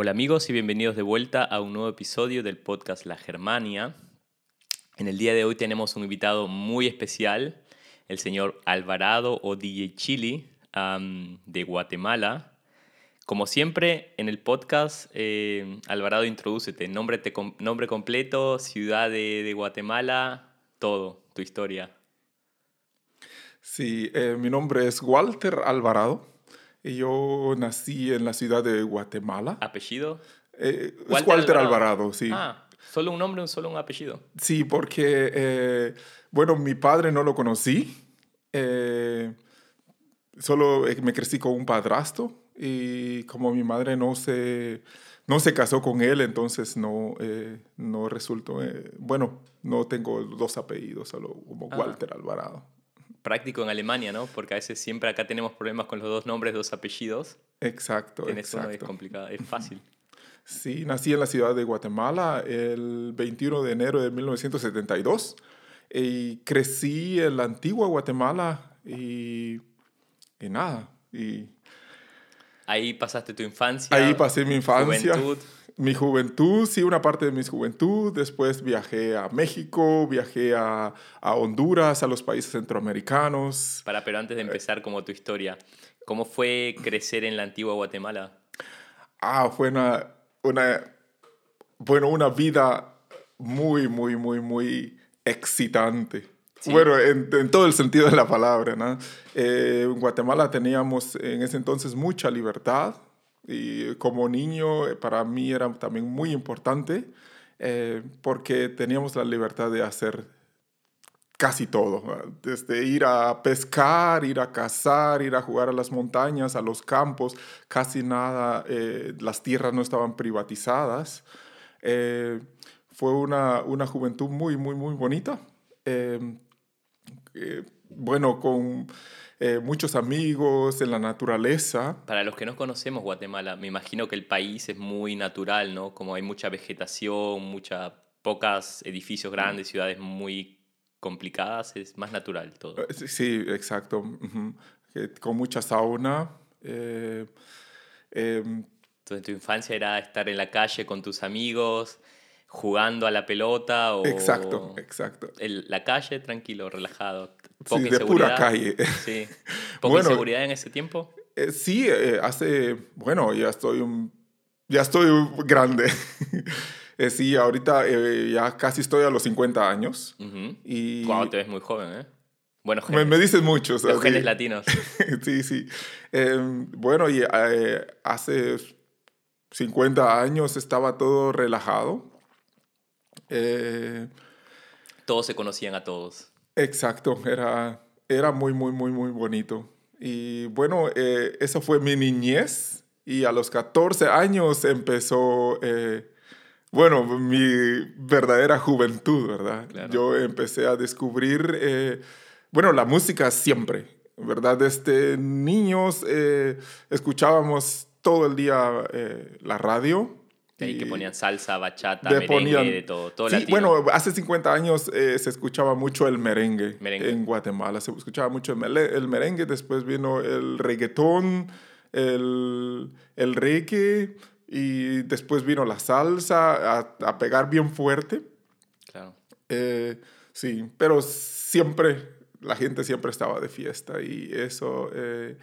Hola amigos y bienvenidos de vuelta a un nuevo episodio del podcast La Germania. En el día de hoy tenemos un invitado muy especial, el señor Alvarado o Chili de Guatemala. Como siempre, en el podcast, eh, Alvarado, introdúcete, nombre, te nombre completo, ciudad de, Guatemala, todo, tu historia. Sí, eh, mi nombre es Walter Alvarado yo nací en la ciudad de Guatemala. ¿Apellido? Eh, es Walter Alvarado, sí. Ah, solo un nombre, un solo un apellido. Sí, porque, eh, bueno, mi padre no lo conocí. eh, solo eh, me crecí con un padrastro y como mi madre no se, no se casó con él, entonces no, eh, no resultó, bueno, no tengo dos apellidos, solo como Ah. Walter Alvarado. Práctico en Alemania, ¿no? Porque a veces siempre acá tenemos problemas con los dos nombres, dos apellidos. Exacto, En eso no es exacto. complicado, es fácil. Sí, nací en la ciudad de Guatemala el 21 de enero de 1972 y crecí en la antigua Guatemala y, y nada. Y Ahí pasaste tu infancia. ahí pasé mi infancia, Juventud. Mi juventud, sí, una parte de mi juventud. Después viajé a México, viajé a, a Honduras, a los países centroamericanos. Para, pero antes de empezar como tu historia, ¿cómo fue crecer en la antigua Guatemala? Ah, fue una, una, bueno, una vida muy, muy, muy, muy excitante. Sí. Bueno, en, en todo el sentido de la palabra, ¿no? Eh, en Guatemala teníamos en ese entonces mucha libertad y como niño eh, para mí era también muy importante eh, porque teníamos la libertad de hacer casi todo, desde ir a pescar, ir a cazar, ir a jugar a las montañas, a los campos, casi nada, eh, las tierras no estaban privatizadas. Eh, fue una, una juventud muy, muy, muy bonita. Eh, eh, bueno, con eh, muchos amigos en la naturaleza. Para los que no conocemos Guatemala, me imagino que el país es muy natural, ¿no? Como hay mucha vegetación, mucha, pocos edificios grandes, ciudades muy complicadas, es más natural todo. Eh, Sí, exacto. Eh, Con mucha sauna. eh, em, Entonces, tu infancia era estar en la calle con tus amigos, jugando a la pelota o... exacto, exacto. el- la calle, tranquilo, relajado. Sí, de pura calle. Sí. ¿Poca Bueno, inseguridad en ese tiempo? Eh, sí, eh, hace, bueno, ya estoy un, ya estoy grande. Eh, sí, ahorita eh, ya casi estoy a los 50 años. Ujú. Y Guau, te ves muy joven, ¿eh? Bueno, me, me dices mucho. los genes latinos. sí, sí. Eh, bueno, y eh, hace 50 años estaba todo relajado. Eh, Todos se conocían a todos. Exacto, era, era muy, muy, muy, muy bonito. Y bueno, eh, eso fue mi niñez y a los 14 años empezó, eh, bueno, mi verdadera juventud, ¿verdad? Claro. Yo empecé a descubrir, eh, bueno, la música siempre, ¿verdad? Desde niños eh, escuchábamos todo el día la radio. De ahí que ponían salsa, bachata, merengue, ponían- de todo. Todo sí, latino. bueno, hace 50 años eh, se escuchaba mucho el merengue, Merengue. en Guatemala. Se escuchaba mucho el merengue, después vino el reggaetón, el, el reggae y después vino la salsa a, a pegar bien fuerte. Claro. Eh, sí, pero siempre, la gente siempre estaba de fiesta y eso, eh,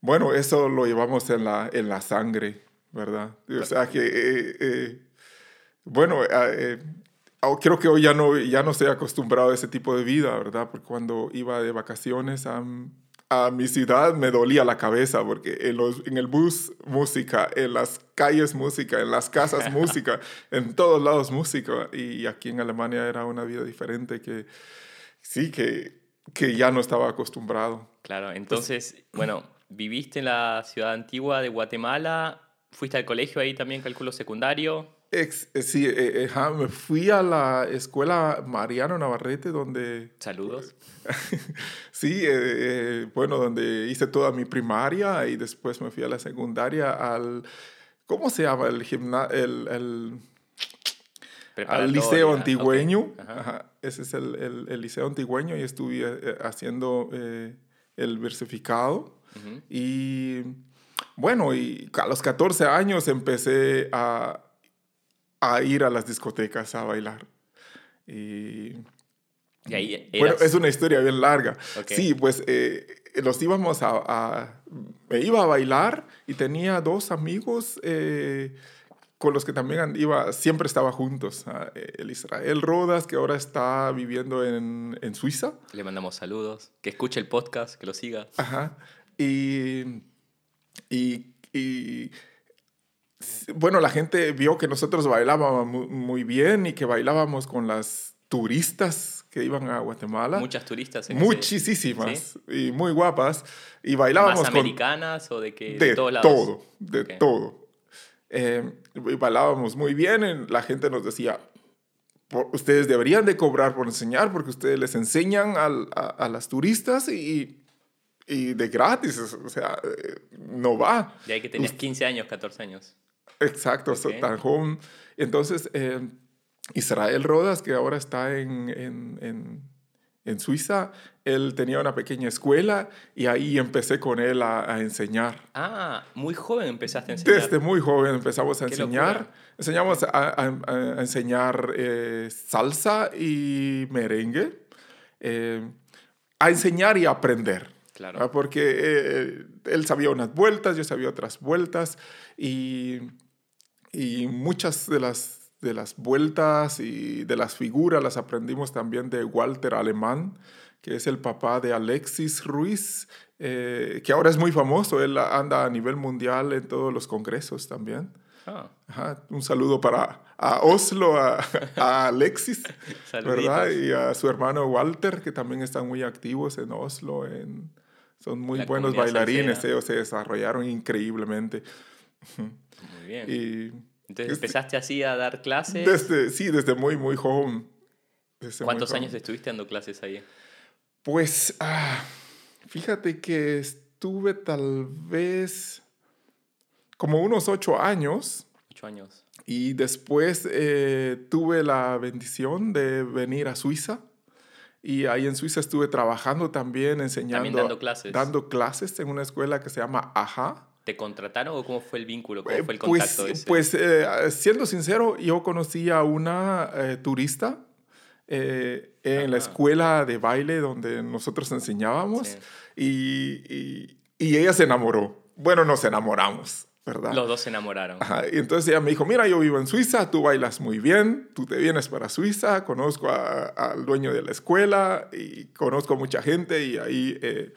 bueno, eso lo llevamos en la, en la sangre, ¿verdad? O sea que, eh, eh, bueno, eh, eh, oh, creo que hoy ya no, ya no estoy acostumbrado a ese tipo de vida, ¿verdad? Porque cuando iba de vacaciones a, a mi ciudad me dolía la cabeza porque en, los, en el bus música, en las calles música, en las casas música, en todos lados música. Y aquí en Alemania era una vida diferente que sí, que, que ya no estaba acostumbrado. Claro, entonces, bueno, viviste en la ciudad antigua de Guatemala, fuiste al colegio ahí también, cálculo secundario. Ex- eh, sí, eh, eh, ajá, me fui a la escuela Mariano Navarrete donde Saludos. Sí, eh, eh, bueno, donde hice toda mi primaria y después me fui a la secundaria al, ¿cómo se llama? El gimnasio, el, el- al liceo antigüeño. ajá. Ajá, ese es el, el- el liceo antigüeño y estuve eh, haciendo eh, el versificado. Ujú. Y Bueno, y a los 14 años empecé a, a ir a las discotecas a bailar. Y, y ahí bueno, es una historia bien larga. Sí, pues eh, los íbamos a, a, Me iba a bailar y tenía dos amigos eh, con los que también iba, siempre estaba juntos. El Israel Rodas, que ahora está viviendo en, en, Suiza. Le mandamos saludos. Que escuche el podcast, que lo siga. Ajá. Y, y, y bueno, la gente vio que nosotros bailábamos muy bien y que bailábamos con las turistas que iban a Guatemala. Muchas turistas. Muchísimas. Y muy guapas. Y bailábamos ¿Más americanas o de qué? De, de todo, de todo. Eh, y bailábamos muy bien. La gente nos decía, ustedes deberían de cobrar por enseñar porque ustedes les enseñan a, a las turistas y y de gratis, o sea, eh, no va. De ahí que tenías 15 años, 14 años. Exacto, okay. tan joven. Entonces, eh, Israel Rodas, que ahora está en, en, en, en, Suiza, él tenía una pequeña escuela y ahí empecé con él a, a enseñar. Ah, muy joven empezaste a enseñar. Desde muy joven empezamos a enseñar. Enseñamos a, a, a enseñar eh, salsa y merengue. Eh, a enseñar y a aprender. Claro. Porque eh, él sabía unas vueltas, yo sabía otras vueltas y, y muchas de las, de las vueltas y de las figuras las aprendimos también de Walter Alemán, que es el papá de Alexis Ruiz, eh, que ahora es muy famoso, él anda a nivel mundial en todos los congresos también. Ah. Ajá, un saludo para a Oslo, a, a Alexis, ¿verdad? Y a su hermano Walter, que también están muy activos en Oslo, en, son muy buenos bailarines, ellos se desarrollaron increíblemente. Muy bien. Y Entonces empezaste así a dar clases. Desde, sí, desde muy, muy joven. ¿Cuántos años estuviste dando clases ahí? Pues, ah, fíjate que estuve tal vez como unos ocho años. Ocho años. Y después eh, tuve la bendición de venir a Suiza y ahí en Suiza estuve trabajando también, enseñando. También dando clases. Dando clases en una escuela que se llama AJA. ¿Te contrataron o cómo fue el vínculo? ¿Cómo fue el contacto pues, ese? Pues, eh, siendo sincero, yo conocí a una eh, turista eh, en la escuela de baile donde nosotros enseñábamos sí. y, y, y ella se enamoró. Bueno, nos enamoramos. ¿Verdad? Los dos se enamoraron. Ajá. Y entonces ella me dijo, mira, yo vivo en Suiza, tú bailas muy bien, tú te vienes para Suiza, conozco al dueño de la escuela y conozco a mucha gente y ahí, eh,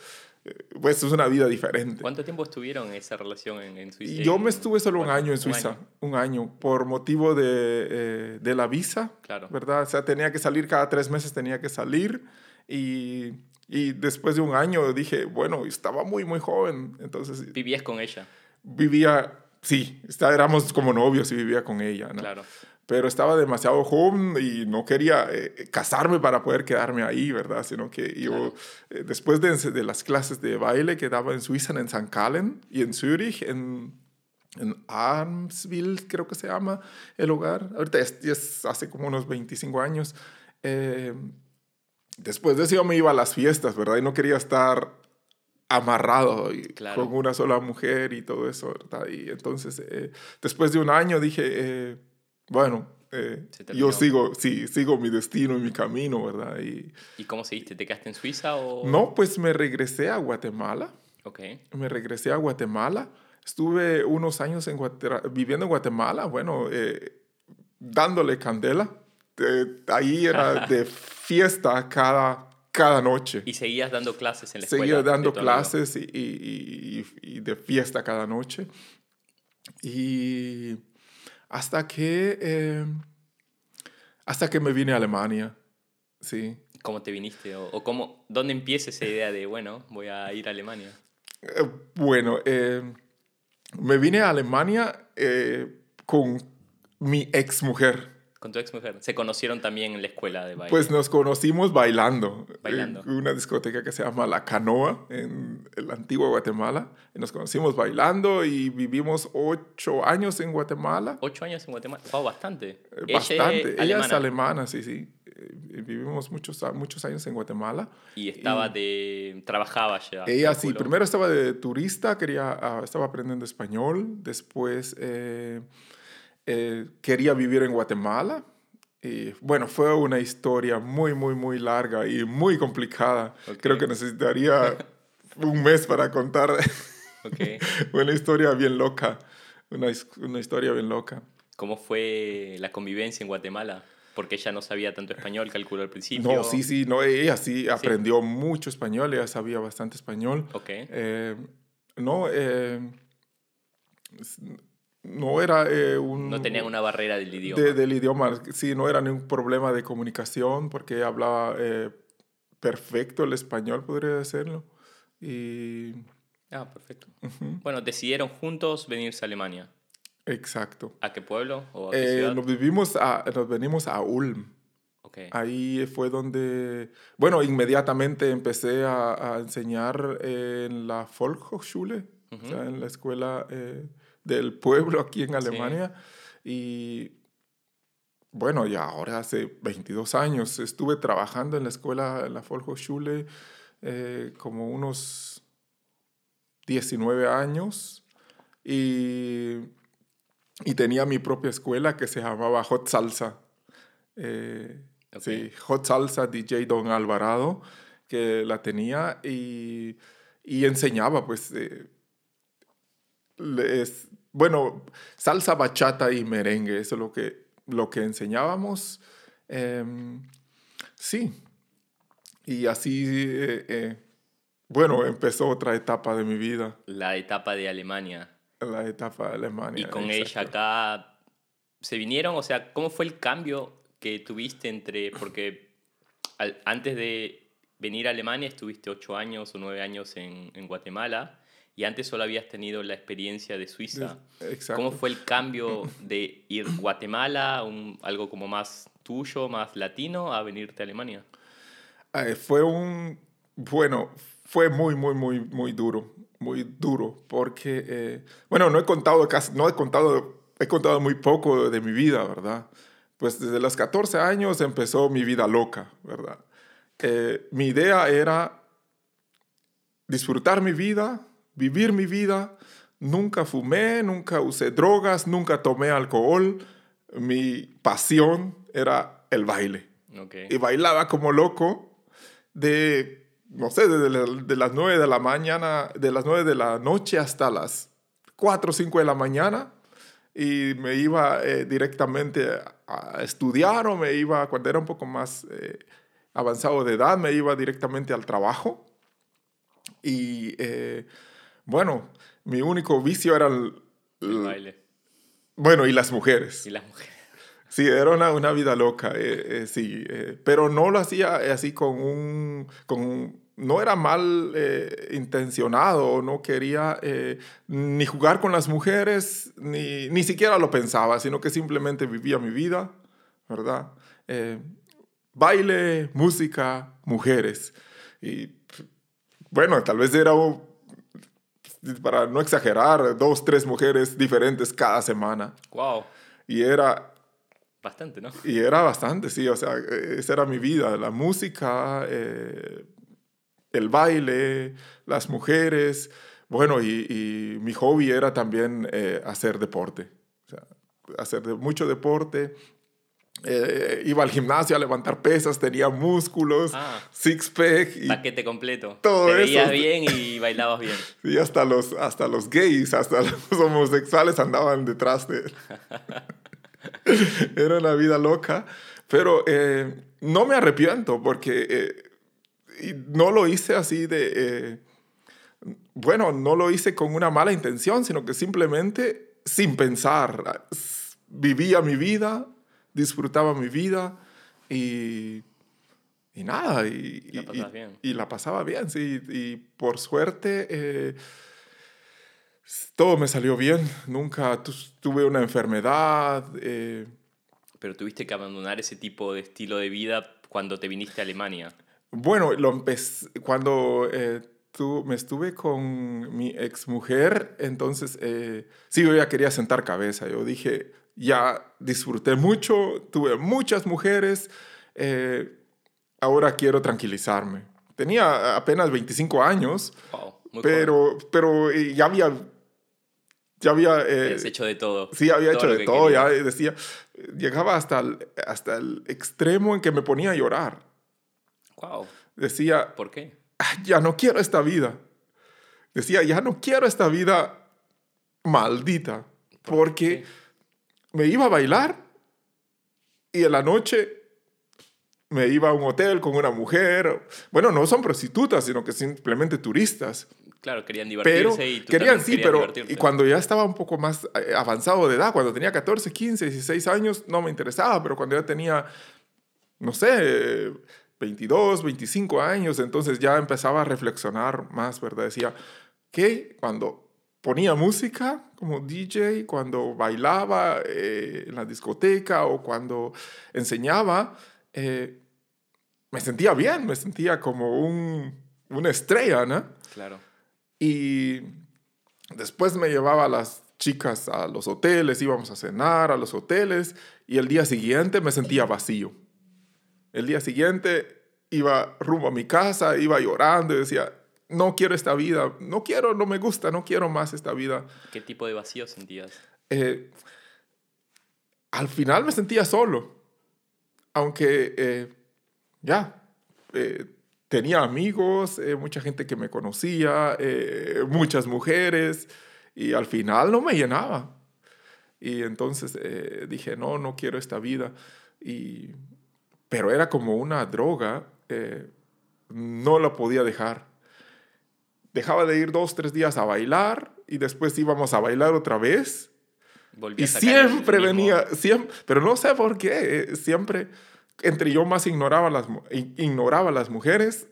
pues es una vida diferente. ¿Cuánto tiempo estuvieron en esa relación en, en Suiza? Yo me estuve solo un año en Suiza, un año, un año por motivo de, eh, de la visa, claro. ¿verdad? O sea, tenía que salir cada tres meses, tenía que salir y... Y después de un año dije, bueno, estaba muy, muy joven. Entonces, ¿Vivías con ella? Vivía, sí, está, éramos como novios y vivía con ella, ¿no? Claro. Pero estaba demasiado joven y no quería eh, casarme para poder quedarme ahí, ¿verdad? Sino que yo, claro. eh, después de, de, las clases de baile que daba en Suiza, en San Calen y en Zurich, en, en Armsville, creo que se llama el lugar. Ahorita es, es hace como unos 25 años. Eh, después de eso yo me iba a las fiestas, ¿verdad? Y no quería estar amarrado y claro. con una sola mujer y todo eso, ¿verdad? Y entonces, eh, después de un año dije, eh, bueno, eh, yo sigo, sí, sigo mi destino y mi camino, ¿verdad? Y, ¿Y cómo seguiste? ¿Te quedaste en Suiza o...? No, pues me regresé a Guatemala. Ok. Me regresé a Guatemala. Estuve unos años en Guatemala, viviendo en Guatemala, bueno, dándole candela. ahí era de fiesta cada cada noche. ¿Y seguías dando clases en la escuela? Seguía dando clases y, y, y, y, de fiesta cada noche. Y hasta que, eh, hasta que me vine a Alemania, sí. ¿Cómo te viniste? ¿O, o cómo, dónde empieza esa idea de, bueno, voy a ir a Alemania? Eh, bueno, eh, me vine a Alemania eh, con mi ex mujer con tu ex mujer. ¿Se conocieron también en la escuela de baile? Pues nos conocimos bailando. Bailando. En una discoteca que se llama La Canoa, en el antiguo Guatemala. Y nos conocimos bailando y vivimos ocho años en Guatemala. ¿Ocho años en Guatemala? Wow, bastante. Eh, bastante. Ella, Ella es alemana, sí, sí. vivimos muchos, muchos años en Guatemala. Y estaba de... trabajaba ya. Ella sí, primero estaba de turista, quería, ah, estaba aprendiendo español, después eh, eh, quería vivir en Guatemala. Y bueno, fue una historia muy, muy, muy larga y muy complicada. Creo que necesitaría un mes para contar okay. una historia bien loca. Una, una historia bien loca. ¿Cómo fue la convivencia en Guatemala? Porque ella no sabía tanto español, calculó al principio. No, sí, sí, no, ella sí aprendió mucho español, ella sabía bastante español. Ok. Eh, no, eh, no era eh, un... No tenía una barrera del idioma. del idioma, sí, no era ningún problema de comunicación porque hablaba perfecto el español, podría decirlo. Y... Ah, perfecto. Bueno, decidieron juntos venirse a Alemania. Exacto. ¿A qué pueblo o eh, Nos, vivimos a, nos venimos a Ulm. Okay. Ahí fue donde, bueno, inmediatamente empecé a, a enseñar en la Volkshochschule, o sea, en la escuela eh, del pueblo aquí en Alemania. Y bueno, ya ahora hace 22 años estuve trabajando en la escuela, en la Volkshochschule, eh, como unos 19 años. Y y tenía mi propia escuela que se llamaba Hot Salsa. Eh, sí, Hot Salsa DJ Don Alvarado, que la tenía y, y enseñaba, pues, eh, les, bueno, salsa, bachata y merengue, eso es lo que, lo que enseñábamos. Em, sí, y así, eh, bueno, empezó otra etapa de mi vida. La etapa de Alemania la etapa de Alemania. Y con ella acá se vinieron, o sea, ¿cómo fue el cambio que tuviste entre, porque antes de venir a Alemania estuviste ocho años o nueve años en, en Guatemala y antes solo habías tenido la experiencia de Suiza. Exacto. ¿Cómo fue el cambio de ir a Guatemala, un, algo como más tuyo, más latino, a venirte a Alemania? fue un, bueno, fue muy, muy, muy, muy duro muy duro porque, eh, bueno, no he contado casi, no he contado, he contado muy poco de mi vida, ¿verdad? Pues desde los 14 años empezó mi vida loca, ¿verdad? Eh, mi idea era disfrutar mi vida, vivir mi vida. Nunca fumé, nunca usé drogas, nunca tomé alcohol. Mi pasión era el baile. Y bailaba como loco de no sé, desde de las 9 de la mañana, de las 9 de la noche hasta las 4 o 5 de la mañana y me iba eh, directamente a estudiar o me iba, cuando era un poco más eh, avanzado de edad, me iba directamente al trabajo. Y eh, bueno, mi único vicio era el, el, baile. Bueno, y las mujeres. Y las mujeres. Sí, era una, una vida loca, sí, pero no lo hacía así con un, con no era mal eh, intencionado, no quería eh, ni jugar con las mujeres, ni, ni siquiera lo pensaba, sino que simplemente vivía mi vida, ¿verdad? Eh, baile, música, mujeres. Y bueno, tal vez era, para no exagerar, dos, tres mujeres diferentes cada semana. Wow. Y era... Bastante, ¿no? Y era bastante, sí, o sea, esa era mi vida, la música el baile, las mujeres. Bueno, y, mi hobby era también eh, hacer deporte. O sea, hacer mucho deporte. Eh, iba al gimnasio a levantar pesas, tenía músculos, ah. six-pack. Y Paquete completo. Todo Te veías bien y bailabas bien. Y hasta los, hasta los gays, hasta los homosexuales andaban detrás de él. Era una vida loca. Pero eh, no me arrepiento porque y no lo hice así de, eh, bueno, no lo hice con una mala intención, sino que simplemente sin pensar, vivía mi vida, disfrutaba mi vida y, y nada, y, y, la pasaba bien, sí, y por suerte eh, todo me salió bien, nunca tuve una enfermedad. Eh. Pero tuviste que abandonar ese tipo de estilo de vida cuando te viniste a Alemania. Bueno, lo cuando eh, me estuve con mi exmujer, entonces eh, sí, yo ya quería sentar cabeza. Yo dije, ya disfruté mucho, tuve muchas mujeres, eh, ahora quiero tranquilizarme. Tenía apenas 25 años, Wow, pero, pero eh, ya había... Ya había... eh, hecho de todo. Sí, había Todo hecho de que todo, ya decía, llegaba hasta el, hasta el extremo en que me ponía a llorar. Wow. Decía, ¿Por qué? "Ah, ya no quiero esta vida. Decía, ya no quiero esta vida maldita, porque me iba a bailar y en la noche me iba a un hotel con una mujer. Bueno, no son prostitutas, sino que simplemente turistas. Claro, querían Pero divertirse y tú querían, sí, pero divertirte. y cuando ya estaba un poco más eh, avanzado de edad, cuando tenía 14, 15, 16 años, no me interesaba, pero cuando ya tenía, no sé, 22, 25 años, entonces ya empezaba a reflexionar más, ¿verdad? Decía que cuando ponía música como DJ, cuando bailaba eh, en la discoteca o cuando enseñaba, eh, me sentía bien, me sentía como un, una estrella, ¿no? Claro. Y después me llevaba a las chicas a los hoteles, íbamos a cenar a los hoteles y el día siguiente me sentía vacío. El día siguiente iba rumbo a mi casa, iba llorando y decía, no quiero esta vida, no quiero, no me gusta, no quiero más esta vida. ¿Qué tipo de vacío sentías? Eh, al final me sentía solo, aunque eh, ya eh, tenía amigos, mucha gente que me conocía, muchas mujeres, y al final no me llenaba. Y entonces dije, no, no quiero esta vida. Y, pero era como una droga, no la podía dejar. Dejaba de ir dos, tres días a bailar y después íbamos a bailar otra vez. Y siempre venía, siempre, pero no sé por qué, eh, siempre, entre yo más ignoraba las, ignoraba las mujeres,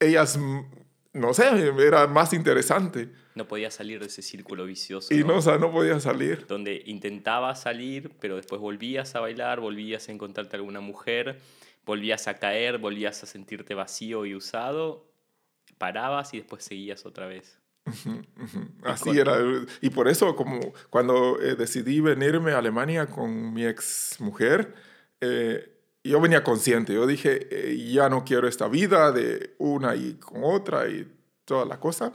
ellas, mm, no sé, era más interesante. No podías salir de ese círculo vicioso. Y ¿no? no, o sea, no podía salir. donde intentabas salir, pero después volvías a bailar, volvías a encontrarte alguna mujer, volvías a caer, volvías a sentirte vacío y usado, parabas y después seguías otra vez. Así con- era. Y por eso, como cuando eh, decidí venirme a Alemania con mi ex mujer, eh, yo venía consciente. Yo dije, eh, ya no quiero esta vida de una y con otra y toda la cosa.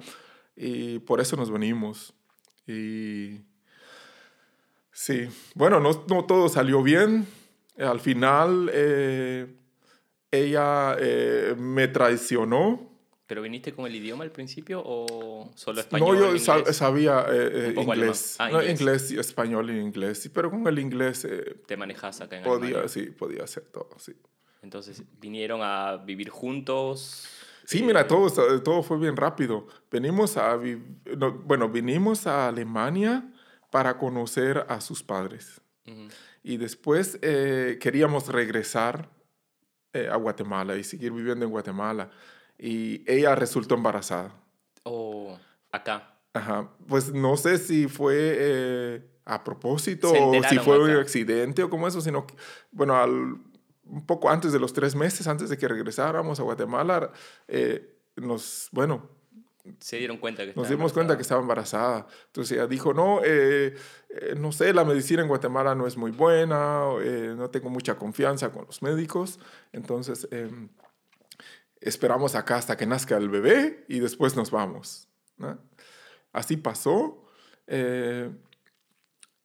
Y por eso nos venimos. Y sí, bueno, no, no todo salió bien. Al final, eh, ella eh, me traicionó. ¿Pero viniste con el idioma al principio o solo español? No, yo sa- inglés? sabía eh, eh, inglés. Ah, No, inglés. inglés. español y inglés. sí, pero con el inglés eh, Te manejas acá en podía, Alemania. sí, podía hacer todo, sí. Entonces, vinieron a vivir juntos. Sí, mira, todo, todo fue bien rápido. Venimos a, no, bueno, vinimos a Alemania para conocer a sus padres. ujú. Y después eh, queríamos regresar eh, a Guatemala y seguir viviendo en Guatemala. Y ella resultó embarazada. O acá. Ajá. Pues no sé si fue eh, a propósito o si fue un acá. accidente o como eso, sino que, bueno, al, un poco antes de los tres meses, antes de que regresáramos a Guatemala, eh, nos, bueno, Se dieron cuenta que nos dimos cuenta que embarazada. estaba embarazada. Entonces ella dijo, no, eh, eh, no sé, la medicina en Guatemala no es muy buena, eh, no tengo mucha confianza con los médicos, entonces em, esperamos acá hasta que nazca el bebé y después nos vamos. ¿no? Así pasó. eh,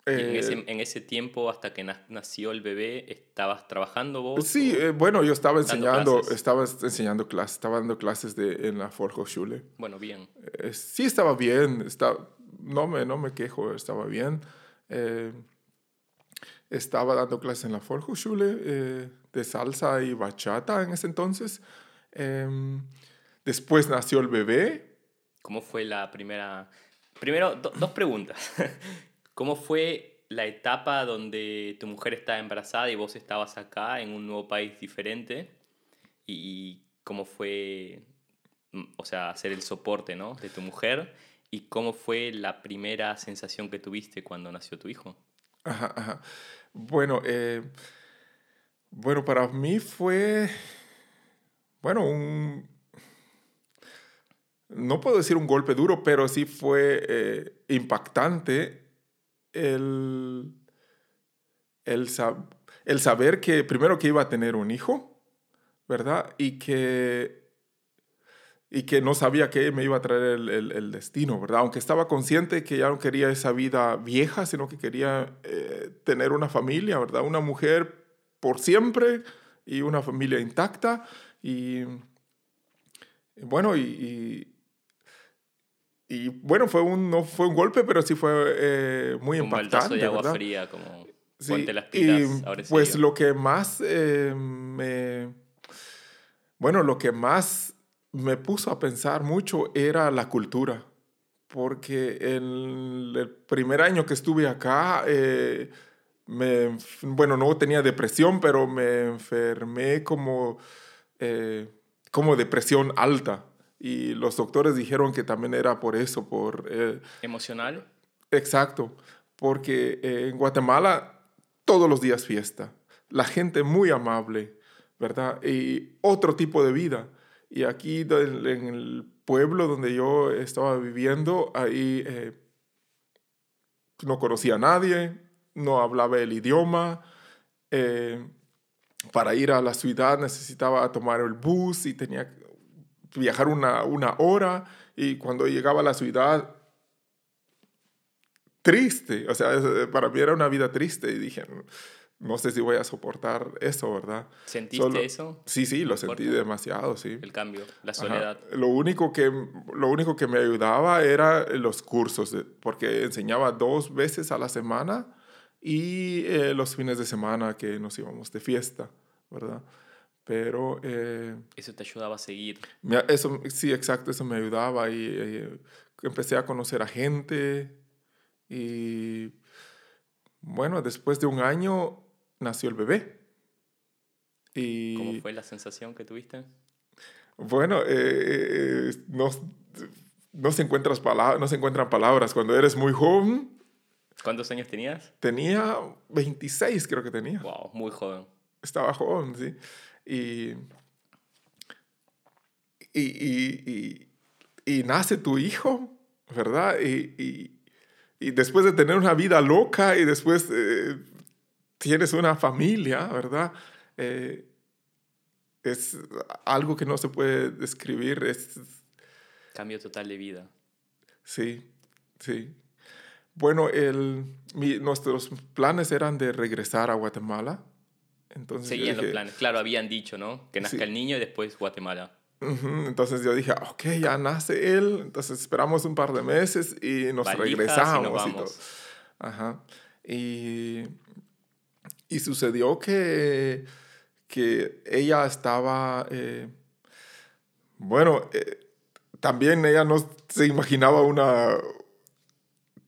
en, eh, ese, en ese tiempo, hasta que na- nació el bebé, ¿estabas trabajando vos? Sí, eh, bueno, yo estaba enseñando, clases? estaba enseñando clases, estaba dando clases de, en la Volkshochschule. Bueno, bien. Sí estaba bien, está, no, me, no me quejo, estaba bien. Estaba dando clases en la eh, de salsa y bachata en ese entonces. Em, después nació el bebé. ¿Cómo fue la primera... Primero, do- dos preguntas. ¿Cómo fue la etapa donde tu mujer estaba embarazada y vos estabas acá en un nuevo país diferente? ¿Y cómo fue, mm, o sea, hacer el soporte, ¿no? De tu mujer? ¿Y cómo fue la primera sensación que tuviste cuando nació tu hijo? Ajá, ajá. Bueno, eh, bueno, para mí fue, bueno, un, no puedo decir un golpe duro, pero sí fue eh, impactante el, el, sab- el saber que primero que iba a tener un hijo, ¿verdad? Y que, y que no sabía qué me iba a traer el, el, el, destino, ¿verdad? Aunque estaba consciente que ya no quería esa vida vieja, sino que quería eh, tener una familia, ¿verdad? Una mujer por siempre y una familia intacta. Y bueno, y, y, bueno, fue un, no fue un golpe, pero sí fue eh, muy un impactante. de agua fría, como sí, las pilas, Pues lo que más eh, me. Bueno, lo que más me puso a pensar mucho era la cultura. Porque en el primer año que estuve acá, eh, me, bueno, no tenía depresión, pero me enfermé como como depresión alta. Y los doctores dijeron que también era por eso, por... Eh, ¿Emocional? Exacto, porque eh, en Guatemala todos los días fiesta, la gente muy amable, ¿verdad? Y otro tipo de vida. Y aquí en el pueblo donde yo estaba viviendo, ahí eh, no conocía a nadie, no hablaba el idioma para ir a la ciudad necesitaba tomar el bus y tenía que viajar una, una hora y cuando llegaba a la ciudad, triste, o sea, para mí era una vida triste y dije, no sé si voy a soportar eso, ¿verdad? ¿Sentiste eso? Sí, sí, lo sentí demasiado, sí. El cambio, la soledad. Lo único, que, lo único que me ayudaba era los cursos, porque enseñaba dos veces a la semana y eh, los fines de semana que nos íbamos de fiesta, ¿verdad? Pero... Eh, eso te ayudaba a seguir. eso, sí, exacto, eso me ayudaba y, eh, empecé a conocer a gente y bueno, después de un año nació el bebé. Y, ¿Cómo fue la sensación que tuviste? Bueno, no, no, se encuentras no se encuentran palabras. Cuando eres muy joven, ¿Cuántos años tenías? Tenía 26, creo que tenía. Wow, muy joven. Estaba joven, sí. Y, y, y, nace tu hijo, ¿verdad? Y, después de tener una vida loca y después eh, tienes una familia, ¿verdad? Eh, es algo que no se puede describir. Es, Cambio total de vida. Sí, sí. Bueno, el, nuestros planes eran de regresar a Guatemala. Entonces Seguían los planes. Claro, habían dicho, ¿no? Que nazca el niño y después Guatemala. Entonces yo dije, ok, ya nace él, entonces esperamos un par de meses y nos regresamos. Y, todo. Ajá. Y, y, sucedió que, que ella estaba, eh, bueno, eh, también ella no se imaginaba una,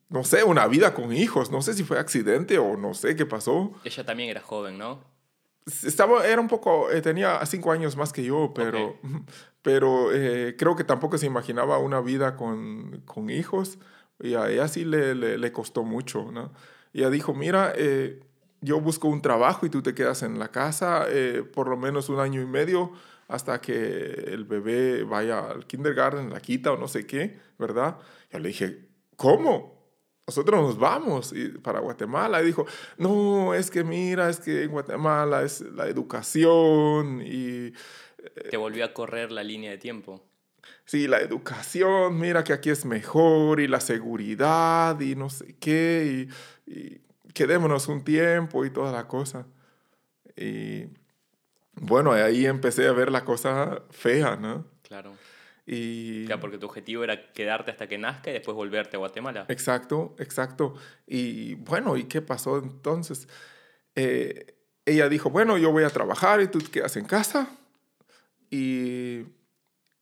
no sé, una vida con hijos. No sé si fue accidente o no sé qué pasó. Ella también era joven, ¿no? Estaba, era un poco, eh, tenía cinco años más que yo, pero, pero eh, creo que tampoco se imaginaba una vida con, con hijos. Y a ella sí le, le, costó mucho, ¿no? Ella dijo, mira, eh, yo busco un trabajo y tú te quedas en la casa por lo menos un año y medio hasta que el bebé vaya al kindergarten, la quita o no sé qué, ¿verdad? Yo le dije, ¿cómo? Nosotros nos vamos y para Guatemala. Y dijo, no, es que mira, es que en Guatemala es la educación y... Eh, Te volvió a correr la línea de tiempo. Sí, la educación, mira que aquí es mejor y la seguridad y no sé qué y, y quedémonos un tiempo y toda la cosa. Y bueno, ahí empecé a ver la cosa fea, ¿no? Claro. Y... Claro, porque tu objetivo era quedarte hasta que nazca y después volverte a Guatemala. Exacto, exacto. Y bueno, ¿y qué pasó entonces? Eh, ella dijo, bueno, yo voy a trabajar y tú te quedas en casa. Y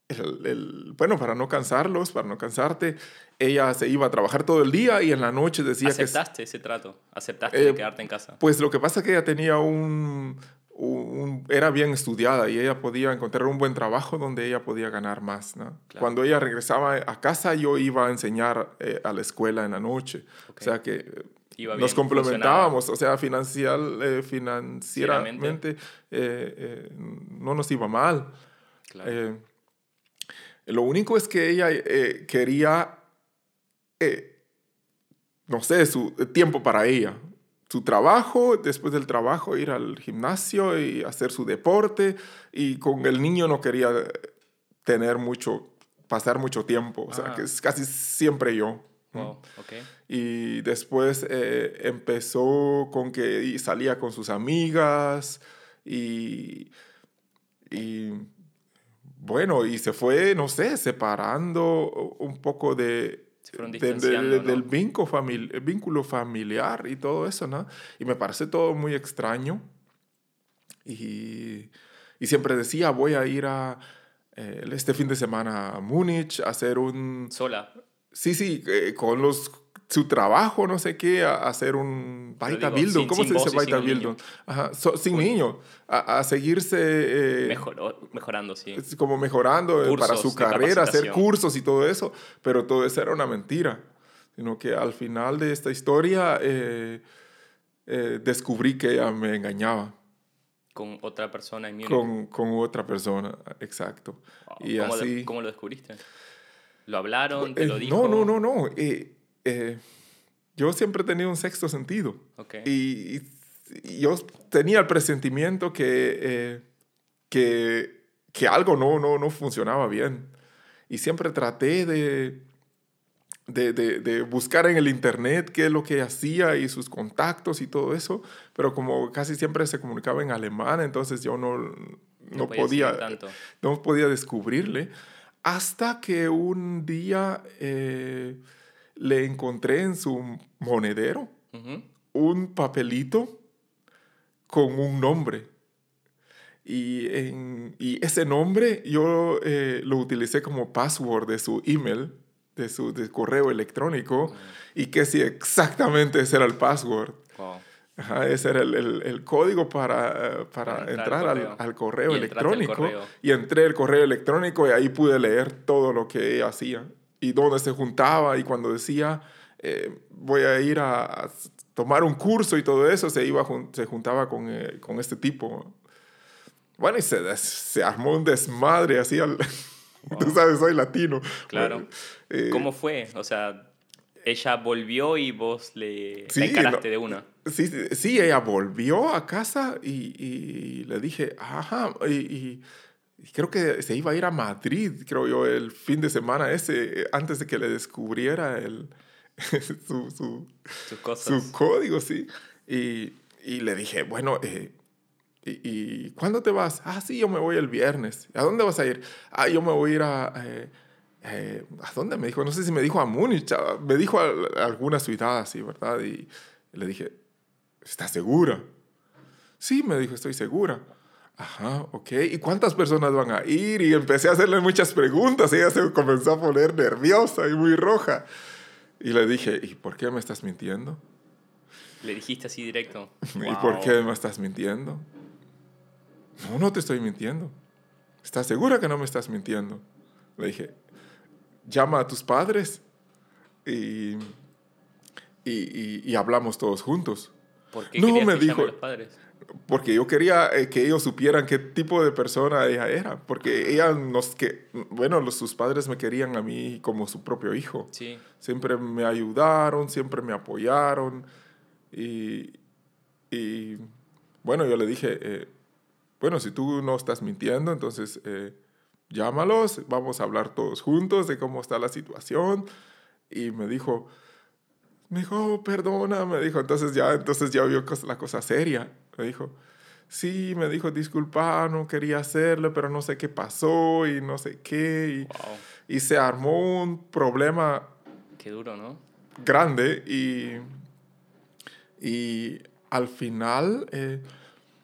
el, bueno, para no cansarlos, para no cansarte, ella se iba a trabajar todo el día y en la noche decía que... ¿Aceptaste ese trato? ¿Aceptaste eh, quedarte en casa? Pues lo que pasa es que ella tenía un, era bien estudiada y ella podía encontrar un buen trabajo donde ella podía ganar más. ¿no? Cuando ella regresaba a casa, yo iba a enseñar eh, a la escuela en la noche. O sea que nos complementábamos, o sea, financial, eh, financieramente eh, no nos iba mal. lo único es que ella quería, no sé, su tiempo para ella su trabajo, después del trabajo ir al gimnasio y hacer su deporte y con el niño no quería tener mucho, pasar mucho tiempo, o sea, Ah. que es casi siempre yo. Y después eh, empezó con que salía con sus amigas y, y bueno, y se fue, no sé, separando un poco de, Se fueron de- de- distanciando, ¿no? del vínculo, famili- vínculo familiar y todo eso, ¿no? Y me parece todo muy extraño. Y, y siempre decía, voy a ir a eh, este fin de semana a Múnich a hacer un, Sola. Sí, sí, eh, con los su trabajo, no sé qué, a, a hacer un Baita sin- ¿Cómo sin se dice Baita. Bildung? Ajá, so- sin niño. A, a seguirse eh, mejorando, sí. como mejorando eh, para su carrera, hacer cursos y todo eso. Pero todo eso era una mentira. Sino que al final de esta historia eh, eh, descubrí que ella me engañaba Con otra persona en con, con otra persona. Exacto. Wow, Y ¿Cómo, lo- así... ¿Cómo lo descubriste? ¿Lo hablaron? ¿Te lo dijo? No, no, no, no. Eh, yo siempre he tenido un sexto sentido. Ok. Y, y- y yo tenía el presentimiento que, eh, que, que algo no, no, no funcionaba bien. Y siempre traté de, de, de- de buscar en el internet qué es lo que hacía y sus contactos y todo eso, pero como casi siempre se comunicaba en alemán, entonces yo no, no, podías podía, tanto. no podía descubrirle, hasta que un día eh, le encontré en su monedero Ujú. un papelito con un nombre. Y, en- y ese nombre yo eh, lo utilicé como password de su email, de su de correo electrónico, y que sí, exactamente ese era el password. Wow. Ajá, ese era el, el- el código para, para Para entrar al correo. al correo al electrónico. correo. Y entré al correo electrónico y ahí pude leer todo lo que ella hacía y dónde se juntaba. Y cuando decía, eh, voy a ir a, a tomar un curso y todo eso, se, iba, se juntaba con, eh, con este tipo. Bueno, y se, se armó un desmadre así. Al, Tú sabes, soy latino. Claro. Bueno, eh, ¿Cómo fue? O sea, ella volvió y vos le, Sí, la encaraste no. de una. Sí, sí, sí, ella volvió a casa y, y le dije, ajá, y- y creo que se iba a ir a Madrid, creo yo, el fin de semana ese, antes de que le descubriera el, su, su, su código, sí. Y, y le dije, bueno, eh, ¿y, y cuándo te vas? Ah, sí, yo me voy el viernes. ¿A dónde vas a ir? Ah, yo me voy a ir a... eh, eh, ¿A dónde me dijo? No sé si me dijo a Múnich, me dijo a, a alguna ciudad así, ¿verdad? Y le dije, ¿estás segura? Sí, me dijo, estoy segura. Ajá, ok. ¿Y cuántas personas van a ir? Y empecé a hacerle muchas preguntas. Ella se comenzó a poner nerviosa y muy roja. Y le dije, ¿y por qué me estás mintiendo? Le dijiste así directo. ¿Y por qué me estás mintiendo? No, no te estoy mintiendo. ¿Estás segura que no me estás mintiendo? Le dije, llama a tus padres y, y, y- y hablamos todos juntos. ¿Por qué No, me dijo- a los padres? Porque yo quería eh, que ellos supieran qué tipo de persona ella era. Porque ella nos que, bueno, los, sus padres me querían a mí como su propio hijo. Sí. Siempre me ayudaron, siempre me apoyaron. Y, y, bueno, yo le dije, eh, bueno, si tú no estás mintiendo, entonces eh, llámalos, vamos a hablar todos juntos de cómo está la situación. Y me dijo, me dijo, "Oh, perdona, me dijo, entonces ya, entonces ya vio la cosa seria. Me dijo, sí, me dijo, disculpa, no quería hacerlo, pero no sé qué pasó y no sé qué. Wow. Y, y se armó un problema Qué duro, ¿no? grande y, y al final, eh,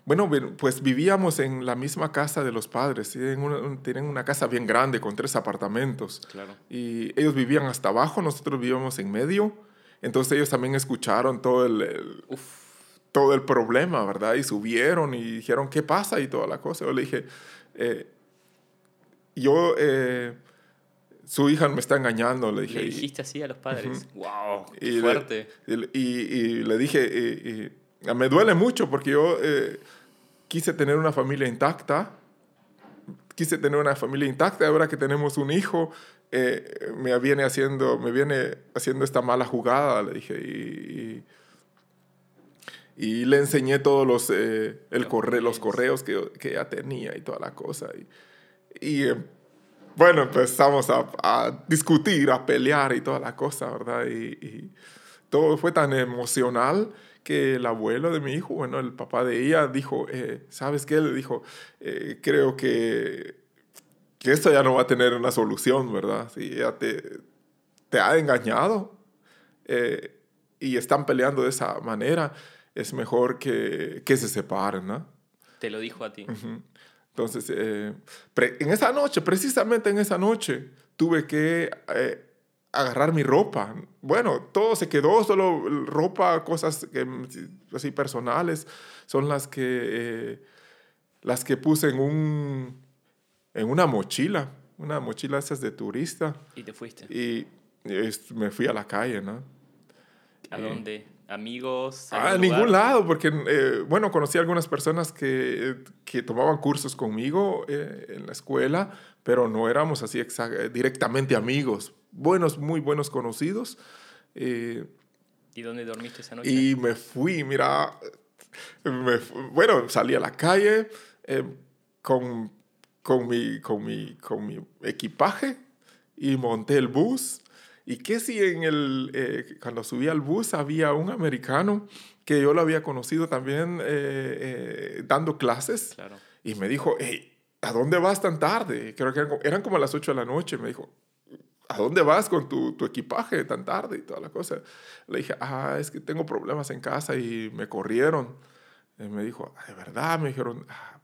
bueno, pues vivíamos en la misma casa de los padres. Tienen una, un- tienen una casa bien grande con tres apartamentos. Claro. Y ellos vivían hasta abajo, nosotros vivíamos en medio. Entonces ellos también escucharon todo el, el- Uf. Todo el problema, ¿verdad? Y subieron y dijeron, ¿qué pasa? Y toda la cosa. Yo le dije, eh, yo, eh, su hija me está engañando, le dije. Le y- dijiste así a los padres. Wow. Qué y le- fuerte. y, y- y le dije, y- y me duele mucho porque yo eh, quise tener una familia intacta, quise tener una familia intacta, ahora que tenemos un hijo, eh, me viene haciendo, me viene haciendo esta mala jugada, le dije, y, Y le enseñé todos los, eh, el Los corre los correos. que, que ella tenía y toda la cosa. Y, y, eh, bueno, empezamos a, a discutir, a pelear y toda la cosa, ¿verdad? Y, y todo fue tan emocional que el abuelo de mi hijo, bueno, el papá de ella, dijo, eh, ¿sabes qué? Le dijo, eh, creo que, que esto ya no va a tener una solución, ¿verdad? Si ella te, te ha engañado eh, y están peleando de esa manera, es mejor que, que se separen, ¿no? Te lo dijo a ti. Entonces, eh, en esa noche, precisamente en esa noche, tuve que eh, agarrar mi ropa. Bueno, todo se quedó, solo ropa, cosas que, así personales, son las que, eh, las que puse en, un, en una mochila, una mochila esas de turista, Y te fuiste. y es- me fui a la calle, ¿no? ¿A dónde? ¿Amigos? Ah, a algún ningún lugar? lado, porque, eh, bueno, conocí a algunas personas que, que tomaban cursos conmigo eh, en la escuela, pero no éramos así directamente amigos. Buenos, muy buenos conocidos. eh, ¿Y dónde dormiste esa noche? y me fui, mira, me bueno, salí a la calle con, con, mi, con, mi, con mi equipaje y monté el bus. Y que si en el, eh, cuando subí al bus había un americano que yo lo había conocido también eh, eh, dando clases Claro. y me dijo, hey, ¿a dónde vas tan tarde? Creo que eran, como- eran como las 8 de la noche. Me dijo, ¿a dónde vas con tu, tu equipaje tan tarde y toda la cosa? Le dije, ah, es que tengo problemas en casa y me corrieron. Y me dijo, "Ah, ¿de verdad? Me dijeron, "Ah,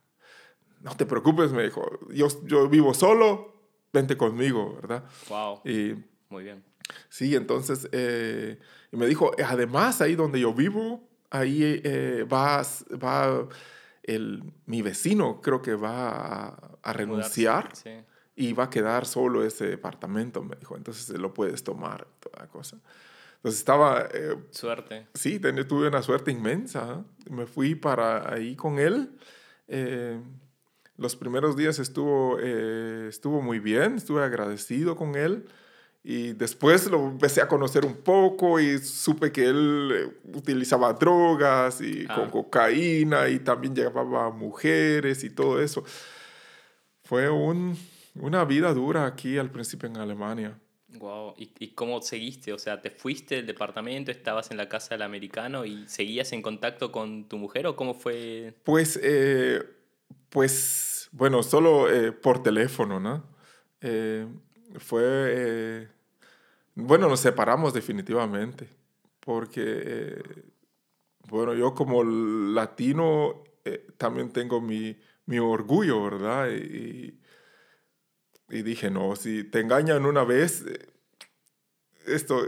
no te preocupes, me dijo, yo, yo vivo solo, vente conmigo, ¿verdad? Wow. Y Muy bien. Sí, entonces, eh, y me dijo, además, ahí donde yo vivo, ahí eh, vas- va el, mi vecino, creo que va a, renunciar Sí. y va a quedar solo ese departamento, me dijo. Entonces lo puedes tomar, toda la cosa. Entonces estaba, eh, Suerte. sí, ten- tuve una suerte inmensa. Me fui para ahí con él. Eh, los primeros días estuvo, eh, estuvo muy bien, estuve agradecido con él. Y después lo empecé a conocer un poco y supe que él eh, utilizaba drogas y Ah. con cocaína y también llevaba mujeres y todo eso. Fue un, una vida dura aquí al principio en Alemania. Wow. ¿Y, ¿Y cómo seguiste? O sea, ¿te fuiste del departamento, estabas en la casa del americano y seguías en contacto con tu mujer o cómo fue? Pues, eh, pues, bueno, solo eh, por teléfono, ¿no? Eh, fue, eh, bueno, nos separamos definitivamente, porque, eh, bueno, yo como latino eh, también tengo mi, mi orgullo, ¿verdad? Y, y dije, no, si te engañan una vez, eh, esto